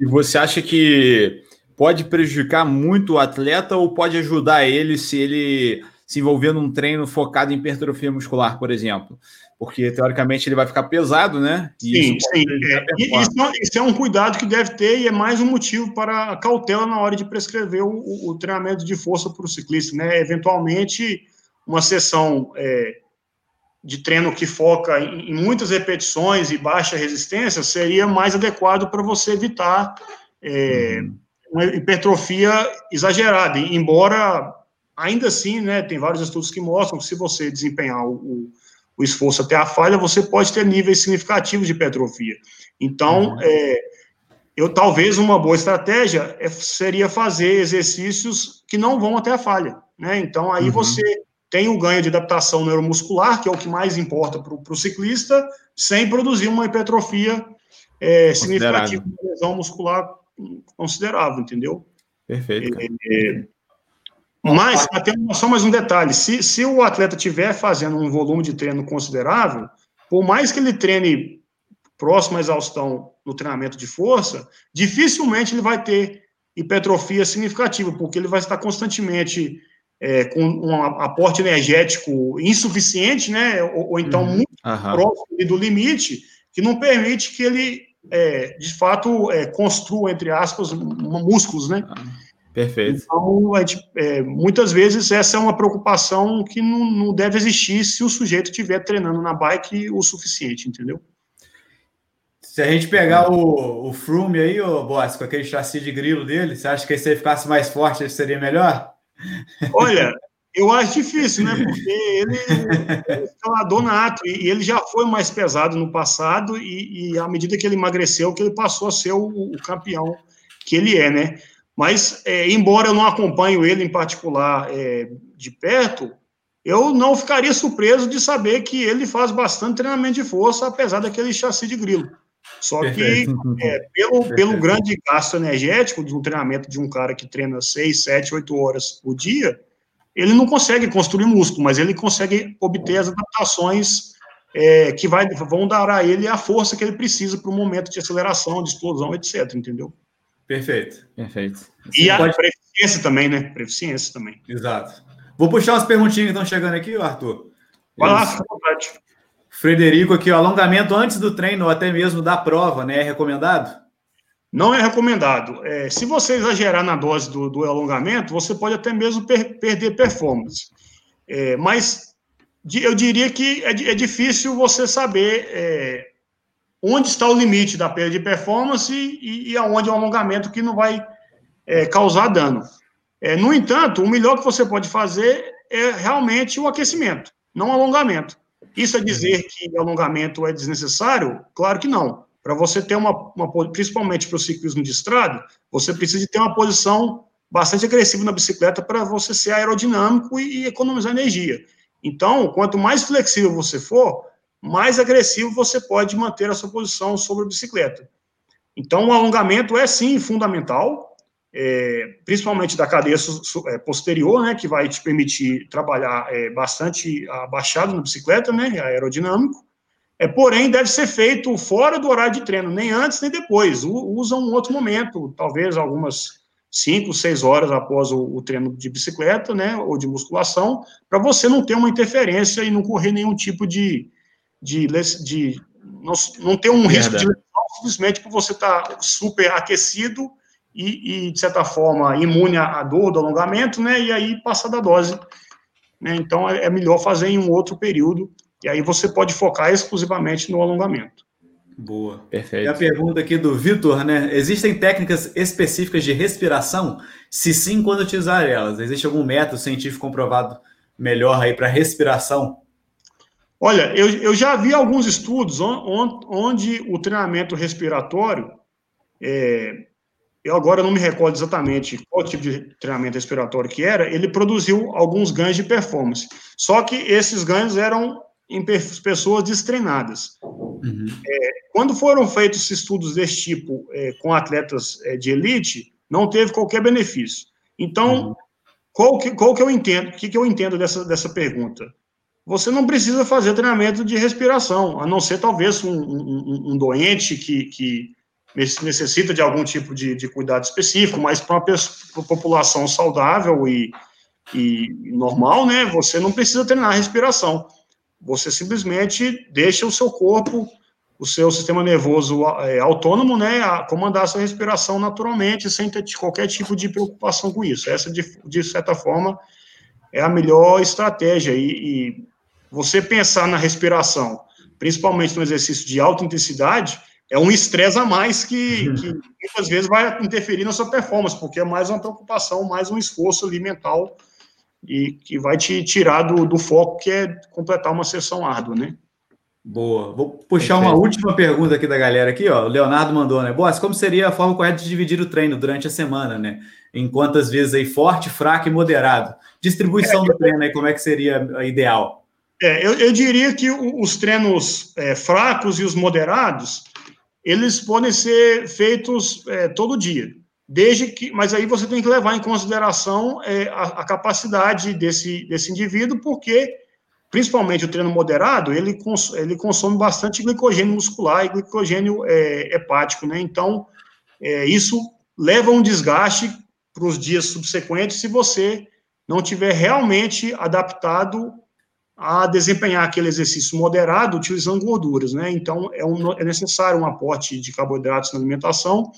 E você acha que pode prejudicar muito o atleta ou pode ajudar ele se ele se envolver num treino focado em hipertrofia muscular, por exemplo? porque teoricamente ele vai ficar pesado, né? E sim, isso sim. É, isso, é isso, é um cuidado que deve ter e é mais um motivo para a cautela na hora de prescrever o, o, o treinamento de força para o ciclista, né? Eventualmente, uma sessão é, de treino que foca em, em, muitas repetições e baixa resistência seria mais adequado para você evitar é, uhum. Uma hipertrofia exagerada, embora ainda assim, né, tem vários estudos que mostram que se você desempenhar o o esforço até a falha, você pode ter níveis significativos de hipertrofia. Então, uhum. é, eu talvez uma boa estratégia é, seria fazer exercícios que não vão até a falha, né? Então, aí uhum. você tem o ganho de adaptação neuromuscular, que é o que mais importa para o ciclista, sem produzir uma hipertrofia é, significativa, uma lesão muscular considerável, entendeu? Perfeito. É, é mas, até só mais um detalhe: se, se o atleta estiver fazendo um volume de treino considerável, por mais que ele treine próximo à exaustão no treinamento de força, dificilmente ele vai ter hipertrofia significativa, porque ele vai estar constantemente é, com um aporte energético insuficiente, né, ou, ou então uhum. muito uhum. próximo do limite, que não permite que ele, é, de fato, é, construa, entre aspas, músculos, né? Uhum. Perfeito. Então, é, muitas vezes essa é uma preocupação que não, não deve existir se o sujeito estiver treinando na bike o suficiente, entendeu? Se a gente pegar o, o Froome aí, o Boss, com aquele chassi de grilo dele, você acha que se ele ficasse mais forte, seria melhor? Olha, eu acho difícil, né? Porque ele é escalador nato e ele já foi mais pesado no passado e, e à medida que ele emagreceu, que ele passou a ser o, o campeão que ele é, né? Mas, é, embora eu não acompanhe ele em particular é, de perto, eu não ficaria surpreso de saber que ele faz bastante treinamento de força, apesar daquele chassi de grilo. Só que, é, pelo, pelo grande gasto energético de um treinamento de um cara que treina 6, 7, 8 horas por dia, ele não consegue construir músculo, mas ele consegue obter as adaptações é, que vai, vão dar a ele a força que ele precisa para o momento de aceleração, de explosão, etc. Entendeu? Perfeito. Perfeito. Você e a pode... preficiência também, né? Preficiência também. Exato. Vou puxar umas perguntinhas que estão chegando aqui, Arthur. Vai lá, fica à vontade. Frederico aqui, ó, alongamento antes do treino ou até mesmo da prova, né? É recomendado? Não é recomendado. É, se você exagerar na dose do, do alongamento, você pode até mesmo per, perder performance. É, mas eu diria que é, é difícil você saber é, onde está o limite da perda de performance e, e aonde é um alongamento que não vai é, causar dano. É, no entanto, o melhor que você pode fazer é realmente o aquecimento, não o alongamento. Isso é dizer que alongamento é desnecessário? Claro que não. Para você ter uma, uma principalmente para o ciclismo de estrada, você precisa ter uma posição bastante agressiva na bicicleta para você ser aerodinâmico e, e economizar energia. Então, quanto mais flexível você for, mais agressivo você pode manter a sua posição sobre a bicicleta. Então, o alongamento é sim fundamental, é, principalmente da cadeia é, posterior, né, que vai te permitir trabalhar é, bastante abaixado na bicicleta, né, aerodinâmico. É, porém, deve ser feito fora do horário de treino, nem antes nem depois. usa um outro momento, talvez algumas cinco, seis horas após o, o treino de bicicleta, né, ou de musculação, para você não ter uma interferência e não correr nenhum tipo de, de, de não, não ter um risco de lesão simplesmente por você estar tá super aquecido e, e, de certa forma, imune à dor do alongamento, né? E aí passa da dose. Né, então, é, é melhor fazer em um outro período, e aí você pode focar exclusivamente no alongamento. Boa, perfeito. E a pergunta aqui do Vitor, né? Existem técnicas específicas de respiração? Se sim, quando utilizar elas? Existe algum método científico comprovado melhor aí para respiração? Olha, eu, eu já vi alguns estudos onde, onde o treinamento respiratório, é, eu agora não me recordo exatamente qual tipo de treinamento respiratório que era, ele produziu alguns ganhos de performance. Só que esses ganhos eram em pessoas destreinadas. Uhum. É, quando foram feitos estudos desse tipo é, com atletas é, de elite, não teve qualquer benefício. Então, uhum. qual, que, qual que eu entendo? O que, que eu entendo dessa, dessa pergunta? Você não precisa fazer treinamento de respiração, a não ser talvez um, um, um doente que, que, necessita de algum tipo de, de cuidado específico, mas para uma, população saudável e, e normal, né, você não precisa treinar a respiração. Você simplesmente deixa o seu corpo, o seu sistema nervoso é, autônomo, né, comandar a sua respiração naturalmente, sem ter qualquer tipo de preocupação com isso. Essa, de, de certa forma, é a melhor estratégia. E, e você pensar na respiração, principalmente no exercício de alta intensidade, é um estresse a mais que, que, muitas vezes vai interferir na sua performance, porque é mais uma preocupação, mais um esforço ali mental e que vai te tirar do, do foco que é completar uma sessão árdua, né? Boa. Vou puxar uma última pergunta aqui da galera aqui, ó. O Leonardo mandou, né? Boas, como seria a forma correta de dividir o treino durante a semana, né? Em quantas vezes aí forte, fraco e moderado? Distribuição é, do treino aí, como é que seria a ideal? É, eu, eu diria que os treinos é, fracos e os moderados, eles podem ser feitos é, todo dia. Desde que, mas aí você tem que levar em consideração é, a, a, capacidade desse, desse indivíduo, porque principalmente o treino moderado, ele, cons, ele consome bastante glicogênio muscular e glicogênio é, hepático, né? Então, é, isso leva um desgaste para os dias subsequentes se você não tiver realmente adaptado a desempenhar aquele exercício moderado utilizando gorduras, né? Então, é, um, é necessário um aporte de carboidratos na alimentação,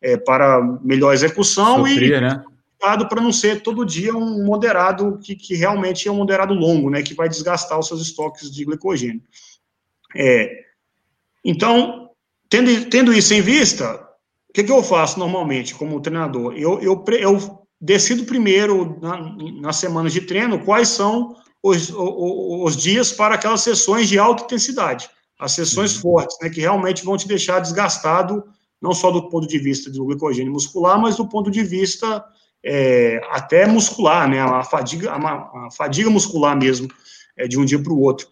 é, para melhor execução Sofria, e né? para não ser todo dia um moderado que, que, realmente é um moderado longo, né, que vai desgastar os seus estoques de glicogênio. É, então, tendo, tendo isso em vista, o que, que eu faço normalmente como treinador? Eu, eu, eu decido primeiro, na, nas semanas de treino, quais são os, os, os, dias para aquelas sessões de alta intensidade, as sessões uhum. fortes, né, que realmente vão te deixar desgastado não só do ponto de vista do glicogênio muscular, mas do ponto de vista é, até muscular, né, a fadiga, a, a fadiga muscular mesmo, é, de um dia para o outro.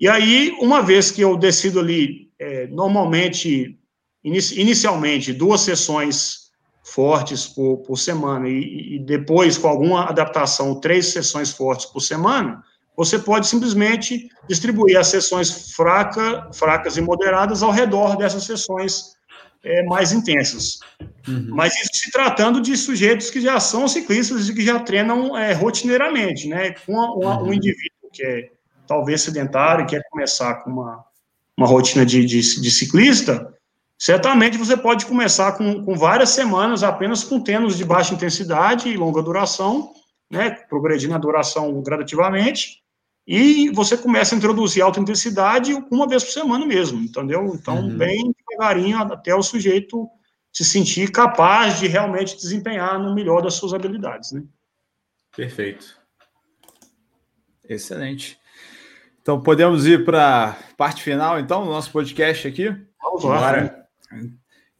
E aí, uma vez que eu decido ali, é, normalmente, inici, inicialmente, duas sessões fortes por, por semana e, e, depois, com alguma adaptação, três sessões fortes por semana, você pode simplesmente distribuir as sessões fraca, fracas e moderadas ao redor dessas sessões é, mais intensas. Uhum. Mas isso se tratando de sujeitos que já são ciclistas e que já treinam é, rotineiramente, né? Com uhum. um indivíduo que é talvez sedentário e quer começar com uma, uma rotina de, de, de ciclista, certamente você pode começar com, com várias semanas apenas com tênis de baixa intensidade e longa duração, né? Progredindo a duração gradativamente e você começa a introduzir alta intensidade uma vez por semana mesmo, entendeu? Então, uhum. bem devagarinho até o sujeito se sentir capaz de realmente desempenhar no melhor das suas habilidades, né? Perfeito. Excelente. Então, podemos ir para a parte final, então, do nosso podcast aqui? Vamos lá.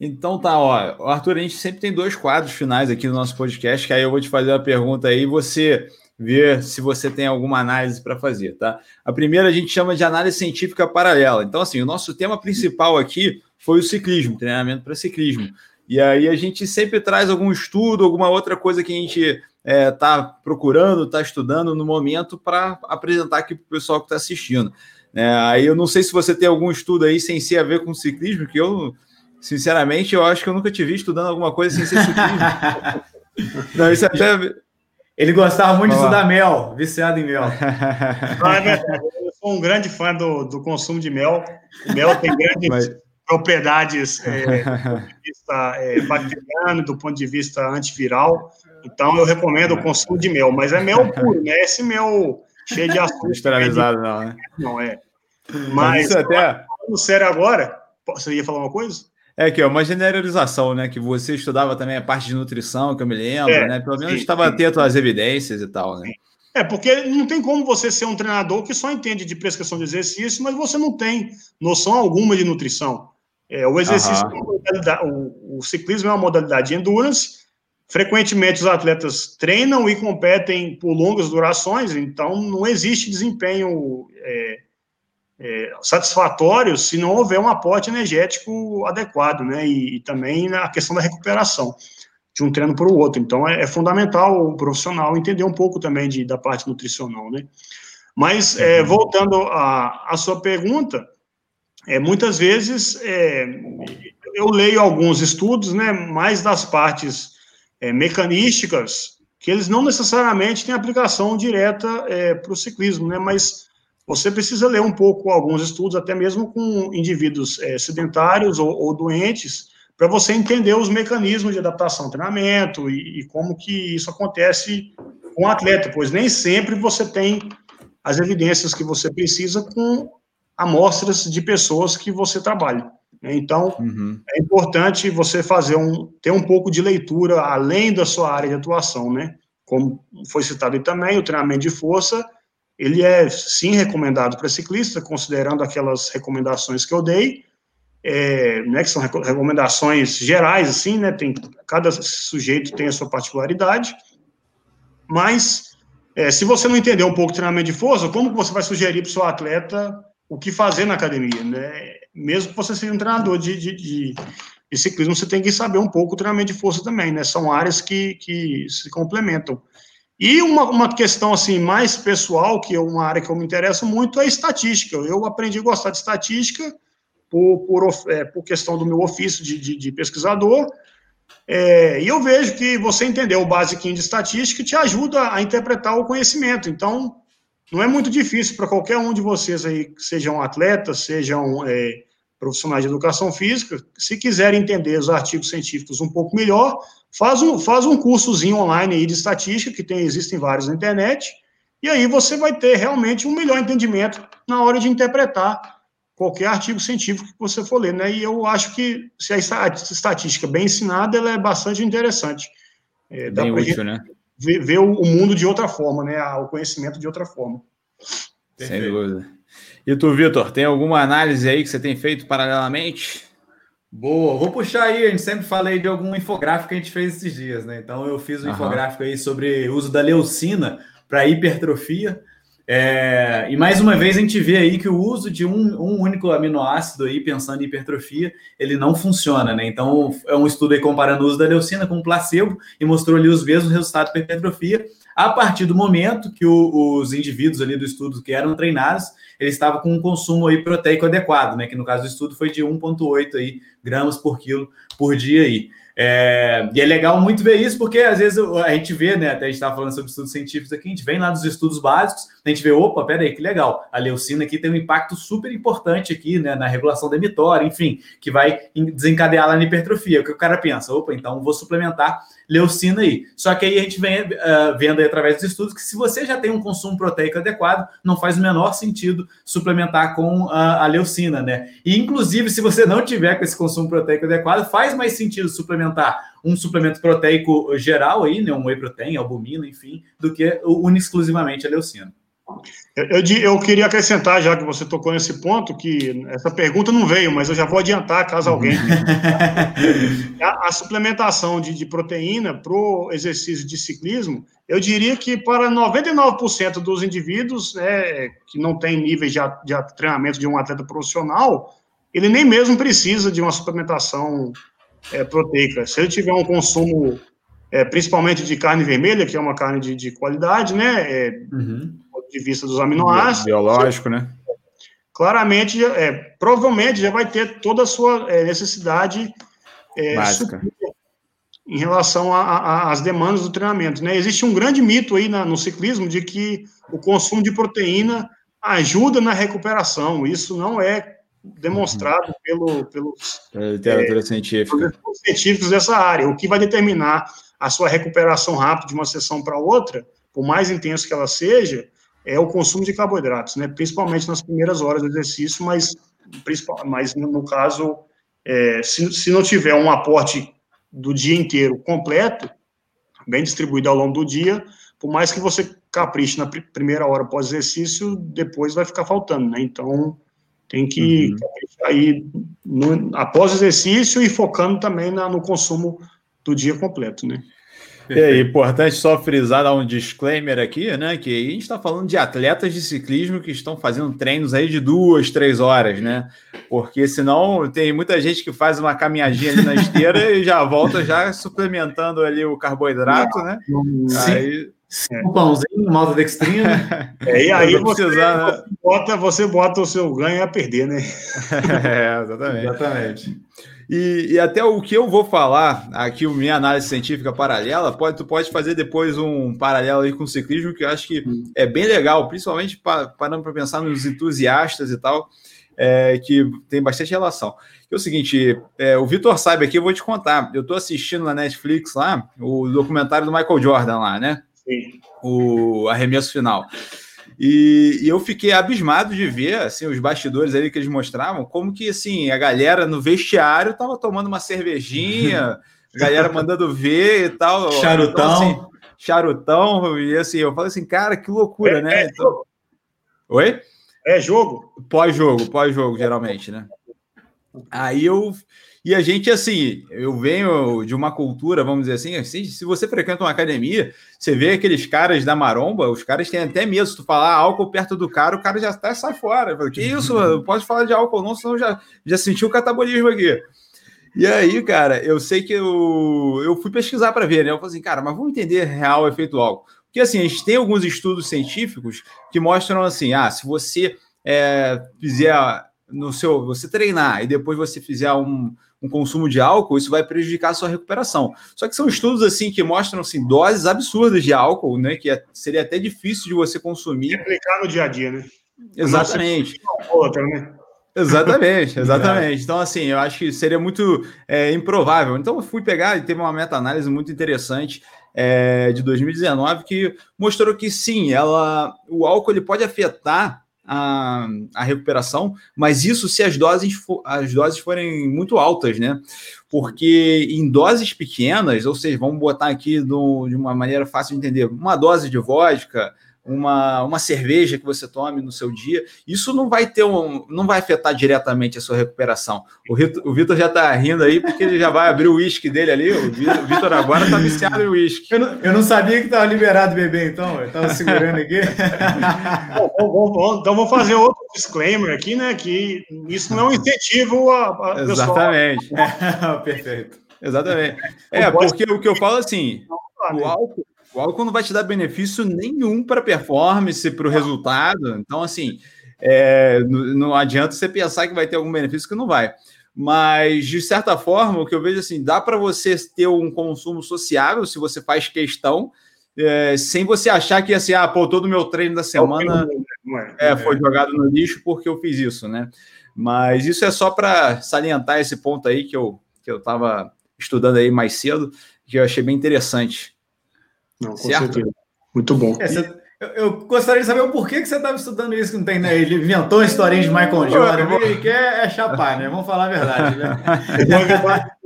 Então tá, ó, Arthur, a gente sempre tem dois quadros finais aqui no nosso podcast, que aí eu vou te fazer uma pergunta aí, você ver se você tem alguma análise para fazer, tá? A primeira a gente chama de análise científica paralela. Então, assim, o nosso tema principal aqui foi o ciclismo, treinamento para ciclismo. E aí a gente sempre traz algum estudo, alguma outra coisa que a gente está é, tá procurando, está estudando no momento para apresentar aqui para o pessoal que está assistindo. É, aí eu não sei se você tem algum estudo aí sem ser a ver com ciclismo, que eu, sinceramente, eu acho que eu nunca te vi estudando alguma coisa sem ser ciclismo. não, isso até ele gostava muito Olá. de estudar mel, viciado em mel. Ah, é eu sou um grande fã do, do consumo de mel. O mel tem grandes Mas... propriedades é, do ponto de vista é, bacteriano, do ponto de vista antiviral. Então, eu recomendo o consumo de mel. Mas é mel puro, né? Esse mel cheio de açúcar. Esterilizado, não, né? Não, é. Mas, Mas até... falando sério agora, você ia falar uma coisa? É que é uma generalização, né? Que você estudava também a parte de nutrição, que eu me lembro, é, né? Pelo menos estava atento às evidências e tal, né? É, porque não tem como você ser um treinador que só entende de prescrição de exercício, mas você não tem noção alguma de nutrição. É, o exercício, uhum. o, o, ciclismo é uma modalidade de endurance. Frequentemente os atletas treinam e competem por longas durações, então não existe desempenho é, é, satisfatório se não houver um aporte energético adequado, né? E, e também a questão da recuperação de um treino para o outro. Então é, é, fundamental o profissional entender um pouco também de, da parte nutricional, né? Mas é, uhum. voltando à sua pergunta, é, muitas vezes é, eu leio alguns estudos, né, mais das partes é, mecanísticas, que eles não necessariamente têm aplicação direta é, para o ciclismo, né, mas você precisa ler um pouco alguns estudos, até mesmo com indivíduos é, sedentários ou, ou doentes, para você entender os mecanismos de adaptação ao treinamento e, e como que isso acontece com o atleta, pois nem sempre você tem as evidências que você precisa com amostras de pessoas que você trabalha. Né? Então, uhum. é importante você fazer um, ter um pouco de leitura além da sua área de atuação, né? Como foi citado aí também, o treinamento de força, ele é sim recomendado para ciclista, considerando aquelas recomendações que eu dei, é, né, que são recomendações gerais, assim, né? Tem, cada sujeito tem a sua particularidade, mas é, se você não entender um pouco de treinamento de força, como você vai sugerir para o seu atleta o que fazer na academia, né? Mesmo que você seja um treinador de, de, de, de ciclismo, você tem que saber um pouco o treinamento de força também, né? São áreas que, que se complementam. E uma, uma questão assim mais pessoal, que é uma área que eu me interesso muito, é estatística. Eu aprendi a gostar de estatística por, por, é, por questão do meu ofício de, de, de pesquisador. É, e eu vejo que você entender o basiquinho de estatística te ajuda a interpretar o conhecimento. Então, não é muito difícil para qualquer um de vocês aí, sejam atletas, sejam é, profissionais de educação física, se quiserem entender os artigos científicos um pouco melhor, faz um, faz um cursozinho online aí de estatística, que tem, existem vários na internet, e aí você vai ter realmente um melhor entendimento na hora de interpretar qualquer artigo científico que você for ler, né? E eu acho que se a estatística bem ensinada, ela é bastante interessante. É, bem útil, né? Ver, ver o, mundo de outra forma, né? O conhecimento de outra forma. Sem dúvida. E tu, Vitor, tem alguma análise aí que você tem feito paralelamente? Boa, vou puxar aí, a gente sempre fala aí de algum infográfico que a gente fez esses dias, né? Então eu fiz um uhum. infográfico aí sobre o uso da leucina para hipertrofia. É, e mais uma vez a gente vê aí que o uso de um, um, único aminoácido aí, pensando em hipertrofia, ele não funciona, né? Então, é um estudo aí comparando o uso da leucina com o placebo e mostrou ali os mesmos resultados para hipertrofia, a partir do momento que o, os indivíduos ali do estudo que eram treinados, eles estavam com um consumo aí proteico adequado, né? Que no caso do estudo foi de 1,8 aí gramas por quilo por dia aí. É, e é legal muito ver isso, porque às vezes a gente vê, né? Até a gente estava falando sobre estudos científicos aqui, a gente vem lá dos estudos básicos, a gente vê, opa, peraí, que legal, a leucina aqui tem um impacto super importante aqui, né? Na regulação da enfim, que vai desencadear lá na hipertrofia. O que o cara pensa, opa, então vou suplementar leucina aí. Só que aí a gente vem uh, vendo através dos estudos que se você já tem um consumo proteico adequado, não faz o menor sentido suplementar com uh, a leucina, né? E inclusive, se você não tiver com esse consumo proteico adequado, faz mais sentido suplementar um suplemento proteico geral aí, né? Um whey protein, albumina, enfim, do que único exclusivamente a leucina. Eu, eu, queria acrescentar, já que você tocou nesse ponto, que essa pergunta não veio, mas eu já vou adiantar caso alguém. a, a, suplementação de, de proteína para o exercício de ciclismo, eu diria que para 99% dos indivíduos né, que não tem níveis de, de treinamento de um atleta profissional, ele nem mesmo precisa de uma suplementação é, proteica. Se ele tiver um consumo, é, principalmente de carne vermelha, que é uma carne de, de qualidade, né? É, uhum de vista dos aminoácidos. Biológico, né? Claramente, é, provavelmente já vai ter toda a sua é, necessidade é, em relação às demandas do treinamento. Né? Existe um grande mito aí na, no ciclismo de que o consumo de proteína ajuda na recuperação. Isso não é demonstrado uhum. pelo, pelos Pela literatura é, científica. científicos dessa área. O que vai determinar a sua recuperação rápida de uma sessão para outra, por mais intenso que ela seja, é o consumo de carboidratos, né? Principalmente nas primeiras horas do exercício, mas, mas no caso, é, se, se não tiver um aporte do dia inteiro completo, bem distribuído ao longo do dia, por mais que você capriche na pr primeira hora pós-exercício, depois vai ficar faltando, né? Então, tem que uhum. aí no, após o exercício e focando também na, no consumo do dia completo, né? É importante só frisar, dar um disclaimer aqui, né? Que a gente está falando de atletas de ciclismo que estão fazendo treinos aí de duas, três horas, né? Porque senão tem muita gente que faz uma caminhadinha ali na esteira e já volta já suplementando ali o carboidrato, né? Sim. Aí um pãozinho, maltodextrina. É, e aí você, precisar, né? você, bota, você bota o seu ganho a perder, né? é, exatamente. exatamente. E, e, até o que eu vou falar aqui, minha análise científica paralela, pode, tu pode fazer depois um paralelo aí com o ciclismo, que eu acho que é bem legal, principalmente parando para pensar nos entusiastas e tal, é, que tem bastante relação. É o seguinte, é, o Vitor sabe aqui, eu vou te contar. Eu estou assistindo na Netflix lá o documentário do Michael Jordan lá, né? Sim. O arremesso final. E, e, eu fiquei abismado de ver assim, os bastidores ali que eles mostravam, como que assim, a galera no vestiário tava tomando uma cervejinha, a galera mandando ver e tal. Charutão. Então, assim, charutão, e assim, eu falei assim, cara, que loucura, é, né? É então... Oi? É jogo? Pós-jogo, pós-jogo, geralmente, né? Aí eu e a gente, assim, eu venho de uma cultura, vamos dizer assim, assim, se você frequenta uma academia, você vê aqueles caras da maromba, os caras têm até medo. Se tu falar álcool perto do cara, o cara já até sai fora. Falo, que isso, não pode falar de álcool não, senão já, já sentiu o catabolismo aqui. E aí, cara, eu sei que eu, eu fui pesquisar para ver, né? Eu falei assim, cara, mas vamos entender real efeito álcool. Porque, assim, a gente tem alguns estudos científicos que mostram assim, ah, se você é, fizer no seu, você treinar e depois você fizer um, um consumo de álcool, isso vai prejudicar a sua recuperação. Só que são estudos assim que mostram assim, doses absurdas de álcool, né? Que é, seria até difícil de você consumir. Aplicar no dia a dia, né? Exatamente. Outra, né? Exatamente, exatamente. Então, assim, eu acho que seria muito é, improvável. Então, eu fui pegar e teve uma meta-análise muito interessante é, de 2019 que mostrou que sim, ela, o álcool ele pode afetar a, a recuperação, mas isso se as doses, for, as doses forem muito altas, né? Porque em doses pequenas, ou seja, vamos botar aqui do, de uma maneira fácil de entender, uma dose de vodka, uma, uma cerveja que você tome no seu dia, isso não vai ter um, não vai afetar diretamente a sua recuperação. O, o Vitor já está rindo aí porque ele já vai abrir o uísque dele ali. O Vitor agora está viciado em uísque. Eu, eu, não sabia que estava liberado beber, então. Eu estava segurando aqui. bom, bom, bom, então vou fazer outro disclaimer aqui, né? Que isso não é um incentivo a, a Exatamente. Perfeito. Exatamente. É, porque o que eu falo assim, o álcool álcool não vai te dar benefício nenhum para a performance, para o resultado. Então, assim, é, não, adianta você pensar que vai ter algum benefício que não vai. Mas, de certa forma, o que eu vejo assim, dá para você ter um consumo sociável se você faz questão, é, sem você achar que assim, ah, pô, todo o meu treino da semana é, foi jogado no lixo porque eu fiz isso, né? Mas isso é só para salientar esse ponto aí que eu que eu estava estudando aí mais cedo, que eu achei bem interessante. Não, com certo? certeza. Muito bom. É, você, eu, eu, gostaria de saber o porquê que você estava estudando isso, que não tem, né? Ele inventou uma historinha de Michael Jordan, ele quer é chapar, né? Vamos falar a verdade, né?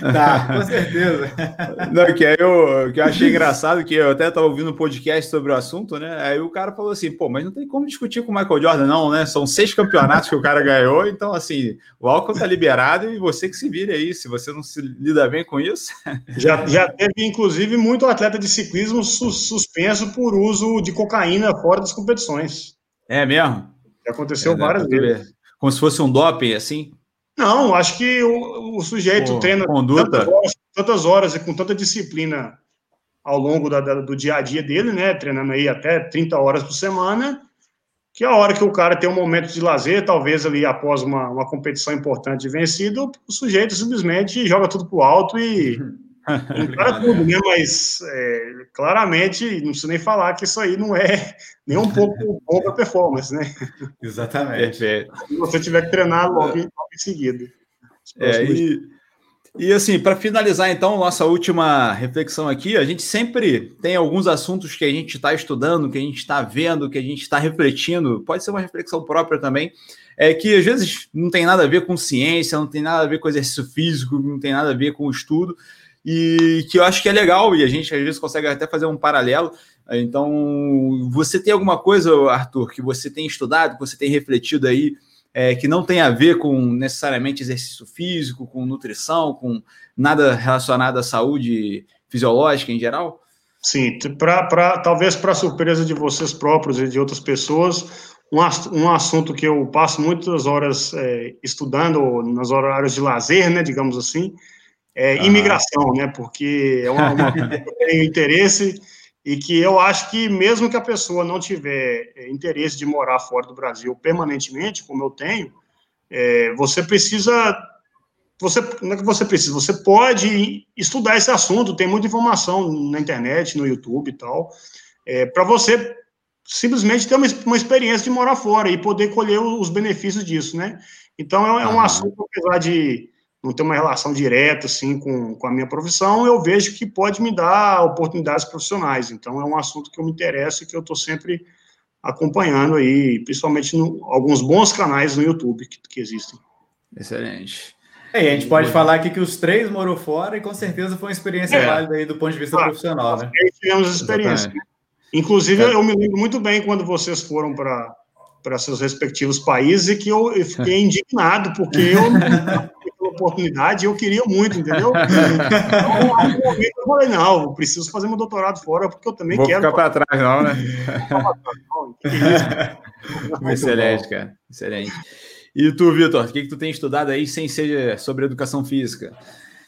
Tá, com certeza. Não, que, eu, que eu achei engraçado, que eu até estava ouvindo um podcast sobre o assunto, né? Aí o cara falou assim, pô, mas não tem como discutir com o Michael Jordan, não, né? São seis campeonatos que o cara ganhou, então, assim, o álcool tá liberado e você que se vire aí, se você não se lida bem com isso. Já, já teve, inclusive, muito atleta de ciclismo suspenso por uso de cocaína fora das competições. É mesmo? Já aconteceu é, várias vezes. Como se fosse um doping, assim? Não, acho que o, o sujeito Pô, treina tantas horas, tantas horas, e com tanta disciplina ao longo da, da, do dia a dia dele, né? Treinando aí até 30 horas por semana, que a hora que o cara tem um momento de lazer, talvez ali após uma, uma competição importante vencido, o sujeito simplesmente joga tudo pro alto e Para tudo, né? Mas é, claramente, não preciso nem falar que isso aí não é nem um pouco bom para performance, né? Exatamente. Se você tiver que treinar logo, em, logo em seguida. É, e, e assim, para finalizar, então, nossa última reflexão aqui, a gente sempre tem alguns assuntos que a gente está estudando, que a gente está vendo, que a gente está refletindo, pode ser uma reflexão própria também, é que às vezes não tem nada a ver com ciência, não tem nada a ver com exercício físico, não tem nada a ver com estudo e que eu acho que é legal e a gente às vezes consegue até fazer um paralelo. Então, você tem alguma coisa, Arthur, que você tem estudado, que você tem refletido aí, é, que não tem a ver com necessariamente exercício físico, com nutrição, com nada relacionado à saúde fisiológica em geral? Sim, pra, pra, talvez para surpresa de vocês próprios e de outras pessoas, um, um assunto que eu passo muitas horas é, estudando nas horários de lazer, né, digamos assim, é imigração, né, porque é uma, uma coisa que eu tenho interesse e que eu acho que mesmo que a pessoa não tiver é, interesse de morar fora do Brasil permanentemente, como eu tenho, é, você precisa, você, não é que você precisa, você pode estudar esse assunto, tem muita informação na internet, no YouTube e tal, é, para você simplesmente ter uma, uma experiência de morar fora e poder colher os benefícios disso, né? Então, é, é um assunto, apesar de não ter uma relação direta, assim, com, com a minha profissão, eu vejo que pode me dar oportunidades profissionais. Então, é um assunto que eu me interesso e que eu estou sempre acompanhando aí, principalmente no, alguns bons canais no YouTube que, que existem. Excelente. É, e a gente pode falar aqui que os três morou fora e com certeza foi uma experiência é. válida aí do ponto de vista claro, profissional, né? Tivemos experiência. Né? Inclusive, é. eu me lembro muito bem quando vocês foram para para seus respectivos países e que eu, eu fiquei indignado porque eu oportunidade e eu queria muito, entendeu? Então, eu falei, não, eu preciso fazer meu doutorado fora porque eu também Vou quero. Ficar para trás, não, né? Excelente, cara. Excelente. E tu, Vitor, o que, que tu tem estudado aí sem ser sobre educação física?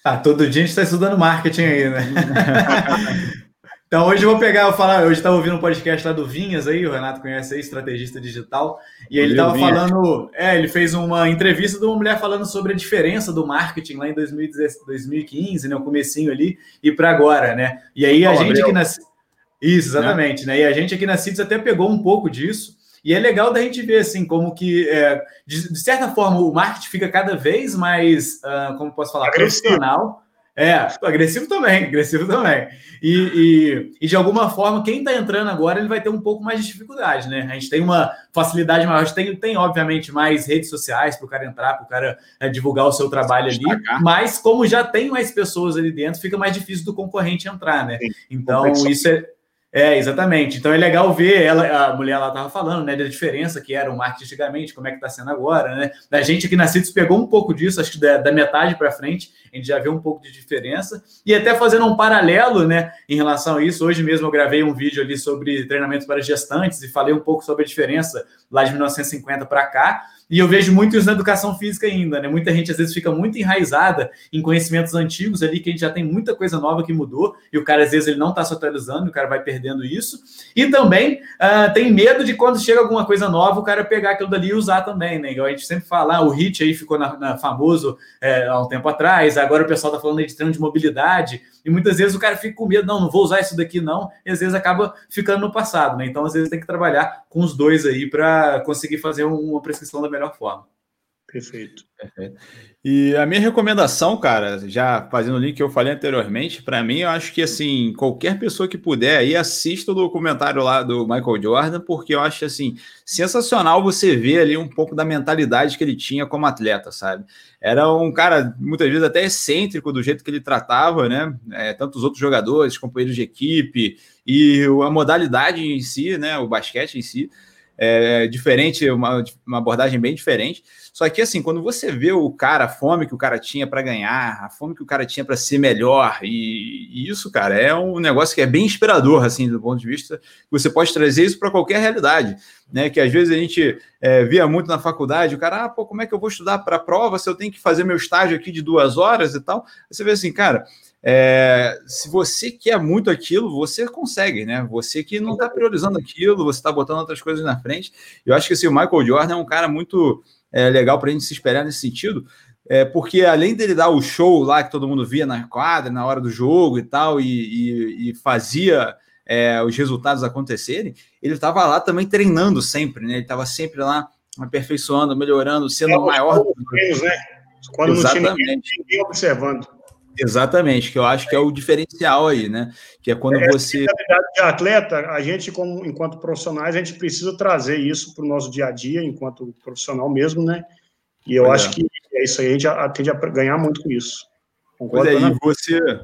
Ah, todo dia a gente está estudando marketing aí, né? Então hoje eu vou pegar, eu falar, hoje estava ouvindo um podcast lá do Vinhas aí, o Renato conhece aí, estrategista digital, e ele estava falando, é, ele fez uma entrevista de uma mulher falando sobre a diferença do marketing lá em 2015, né, o comecinho ali, e para agora, né? E aí a oh, gente aqui na Isso, exatamente, né? né? E a gente aqui na CITES até pegou um pouco disso, e é legal da gente ver assim como que, é, de, de, certa forma, o marketing fica cada vez mais, uh, como posso falar, Agressivo. profissional é, agressivo também, agressivo também. E, e, e de alguma forma, quem está entrando agora, ele vai ter um pouco mais de dificuldade, né? A gente tem uma facilidade maior, a gente tem, tem obviamente, mais redes sociais para o cara entrar, para o cara é, divulgar o seu trabalho ali, mas como já tem mais pessoas ali dentro, fica mais difícil do concorrente entrar, né? Então, isso é, é, exatamente. Então é legal ver ela, a mulher lá estava falando, né, da diferença que era o marketing antigamente, como é que está sendo agora, né? Da gente aqui na CITES pegou um pouco disso, acho que da, da metade para frente, a gente já vê um pouco de diferença. E até fazendo um paralelo, né, em relação a isso, hoje mesmo eu gravei um vídeo ali sobre treinamento para gestantes e falei um pouco sobre a diferença lá de 1950 para cá. E eu vejo muito isso na educação física ainda, né? Muita gente às vezes fica muito enraizada em conhecimentos antigos ali, que a gente já tem muita coisa nova que mudou, e o cara às vezes ele não está se atualizando, o cara vai perdendo isso. E também uh, tem medo de quando chega alguma coisa nova, o cara pegar aquilo dali e usar também, né? Igual a gente sempre fala, ah, o HIT aí ficou na, na famoso é, há um tempo atrás, agora o pessoal está falando de treino de mobilidade, e muitas vezes o cara fica com medo, não, não vou usar isso daqui não, e às vezes acaba ficando no passado, né? Então às vezes tem que trabalhar com os dois aí para conseguir fazer uma prescrição da melhor forma. Perfeito. Perfeito. E a minha recomendação, cara, já fazendo o link que eu falei anteriormente, para mim, eu acho que assim, qualquer pessoa que puder aí assista o documentário lá do Michael Jordan, porque eu acho assim, sensacional você ver ali um pouco da mentalidade que ele tinha como atleta, sabe? Era um cara, muitas vezes, até excêntrico do jeito que ele tratava, né? É, tantos outros jogadores, companheiros de equipe, e a modalidade em si, né? O basquete em si é, diferente, uma, uma abordagem bem diferente. Só que, assim, quando você vê o cara, a fome que o cara tinha para ganhar, a fome que o cara tinha para ser melhor, e, e, isso, cara, é um negócio que é bem inspirador, assim, do ponto de vista você pode trazer isso para qualquer realidade, né? Que às vezes a gente é, via muito na faculdade, o cara, ah, pô, como é que eu vou estudar para prova se eu tenho que fazer meu estágio aqui de duas horas e tal? Você vê assim, cara, é, se você quer muito aquilo, você consegue, né? Você que não está priorizando aquilo, você está botando outras coisas na frente. Eu acho que assim, o Michael Jordan é um cara muito é, legal para a gente se esperar nesse sentido, é, porque além dele dar o show lá que todo mundo via na quadra, na hora do jogo e tal, e, e, e fazia é, os resultados acontecerem, ele estava lá também treinando sempre, né? Ele estava sempre lá aperfeiçoando, melhorando, sendo é, o maior. Treinos, né? Quando Exatamente. não tinha ninguém, ninguém observando. Exatamente, que eu acho que é o diferencial aí, né? Que é quando é, você. De atleta, a gente, como, enquanto profissionais, a gente precisa trazer isso para o nosso dia a dia, enquanto profissional mesmo, né? E eu acho é. que é isso aí, a gente tende a ganhar muito com isso. Concordo? Pois é, e você,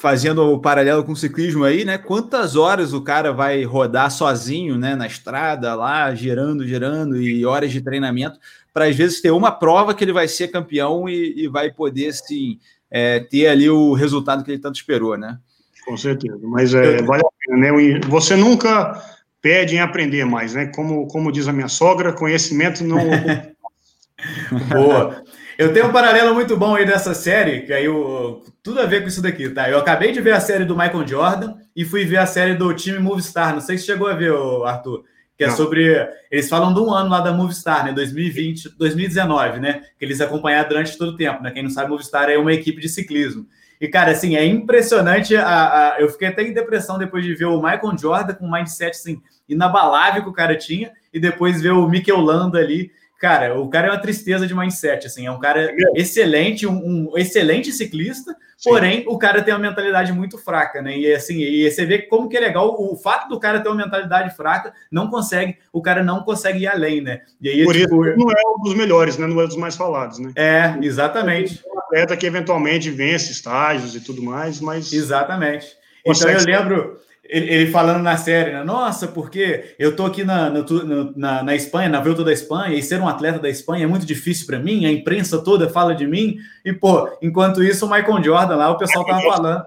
fazendo o paralelo com o ciclismo aí, né? Quantas horas o cara vai rodar sozinho, né? Na estrada, lá, girando, girando, e horas de treinamento, para às vezes ter uma prova que ele vai ser campeão e, e vai poder, sim, é, ter ali o resultado que ele tanto esperou, né? Com certeza, mas é, vale a pena, né? Você nunca pede em aprender mais, né? Como, como diz a minha sogra, conhecimento não. Boa. Eu tenho um paralelo muito bom aí dessa série, que aí eu, tudo a ver com isso daqui, tá? Eu acabei de ver a série do Michael Jordan e fui ver a série do time Movistar. Não sei se chegou a ver, Arthur. Que é Não. sobre. Eles falam de um ano lá da Movistar, né? 2020, 2019, né? Que eles acompanharam durante todo o tempo, né? Quem não sabe, Movistar é uma equipe de ciclismo. E, cara, assim, é impressionante. A, a, eu fiquei até em depressão depois de ver o Michael Jordan com um mindset assim, inabalável que o cara tinha, e depois ver o Mikel Landa ali cara, o cara é uma tristeza de mindset, assim, é um cara excelente, um, um excelente ciclista, Sim. porém o cara tem uma mentalidade muito fraca, né? E assim, e você vê como que é legal o fato do cara ter uma mentalidade fraca, não consegue, o cara não consegue ir além, né? E aí, Por tipo, isso não é um dos melhores, né? Não é um dos mais falados, né? É, exatamente. É um atleta que eventualmente vence estágios e tudo mais, mas. Exatamente. Então eu lembro ele, ele, falando na série, né? Nossa, porque eu tô aqui na, no, na, na Espanha, na Volta da Espanha, e ser um atleta da Espanha é muito difícil para mim, a imprensa toda fala de mim, e, pô, enquanto isso, o Michael Jordan lá, o pessoal tava falando.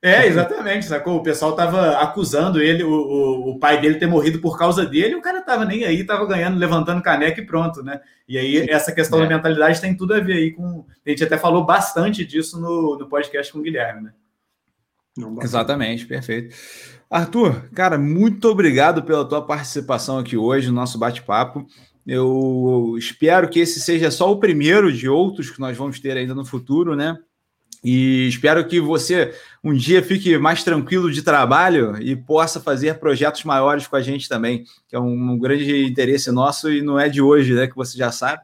É, exatamente, sacou? O pessoal tava acusando ele, o, o, o, pai dele ter morrido por causa dele, e o cara tava nem aí, tava ganhando, levantando caneca e pronto, né? E aí, essa questão é. da mentalidade tem tudo a ver aí com. A gente até falou bastante disso no, no podcast com o Guilherme, né? Exatamente, perfeito. Arthur, cara, muito obrigado pela tua participação aqui hoje no nosso bate-papo. Eu espero que esse seja só o primeiro de outros que nós vamos ter ainda no futuro, né? E espero que você um dia fique mais tranquilo de trabalho e possa fazer projetos maiores com a gente também, que é um, grande interesse nosso e não é de hoje, né? Que você já sabe,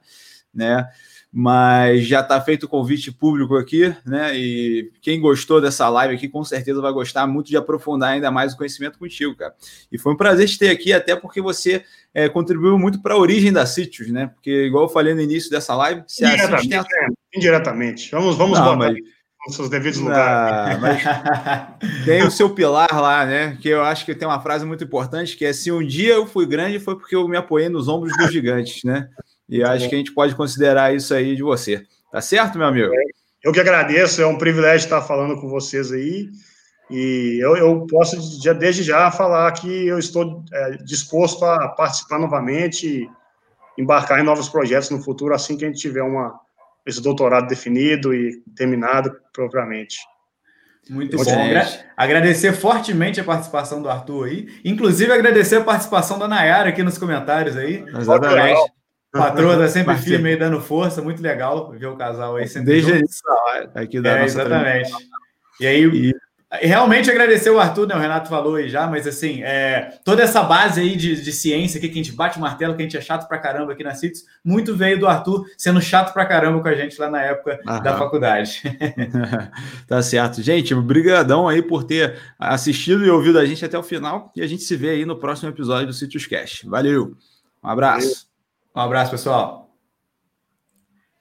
né? Mas já está feito o convite público aqui, né? E quem gostou dessa live aqui, com certeza vai gostar muito de aprofundar ainda mais o conhecimento contigo, cara. E foi um prazer te ter aqui, até porque você é, contribuiu muito para a origem da Sítios, né? Porque, igual eu falei no início dessa live, se indiretamente, tem... é, indiretamente. Vamos, vamos Não, botar. Mas... Nos seus devidos lugares. tem o seu pilar lá, né? Que eu acho que tem uma frase muito importante que é: se um dia eu fui grande, foi porque eu me apoiei nos ombros dos gigantes, né? E acho que a gente pode considerar isso aí de você. Tá certo, meu amigo? Eu que agradeço, é um privilégio estar falando com vocês aí. E eu, eu posso, já, desde já, falar que eu estou é, disposto a participar novamente e embarcar em novos projetos no futuro, assim que a gente tiver uma, esse doutorado definido e terminado propriamente. Muito bom. Agradecer fortemente a participação do Arthur aí. Inclusive, agradecer a participação da Nayara aqui nos comentários aí. Exatamente. Patroa tá sempre firme aí, dando força, muito legal ver o casal aí sempre Desde juntos. aqui da é, Exatamente. E aí, e... realmente agradecer o Arthur, né? O Renato falou aí já, mas assim, é, toda essa base aí de, de ciência aqui, que a gente bate o martelo, que a gente é chato pra caramba aqui na CITES, muito veio do Arthur sendo chato pra caramba com a gente lá na época Aham. da faculdade. tá certo. Gente, obrigadão aí por ter assistido e ouvido a gente até o final, e a gente se vê aí no próximo episódio do Sítios Cash. Valeu, um abraço. Valeu. Um abraço, pessoal.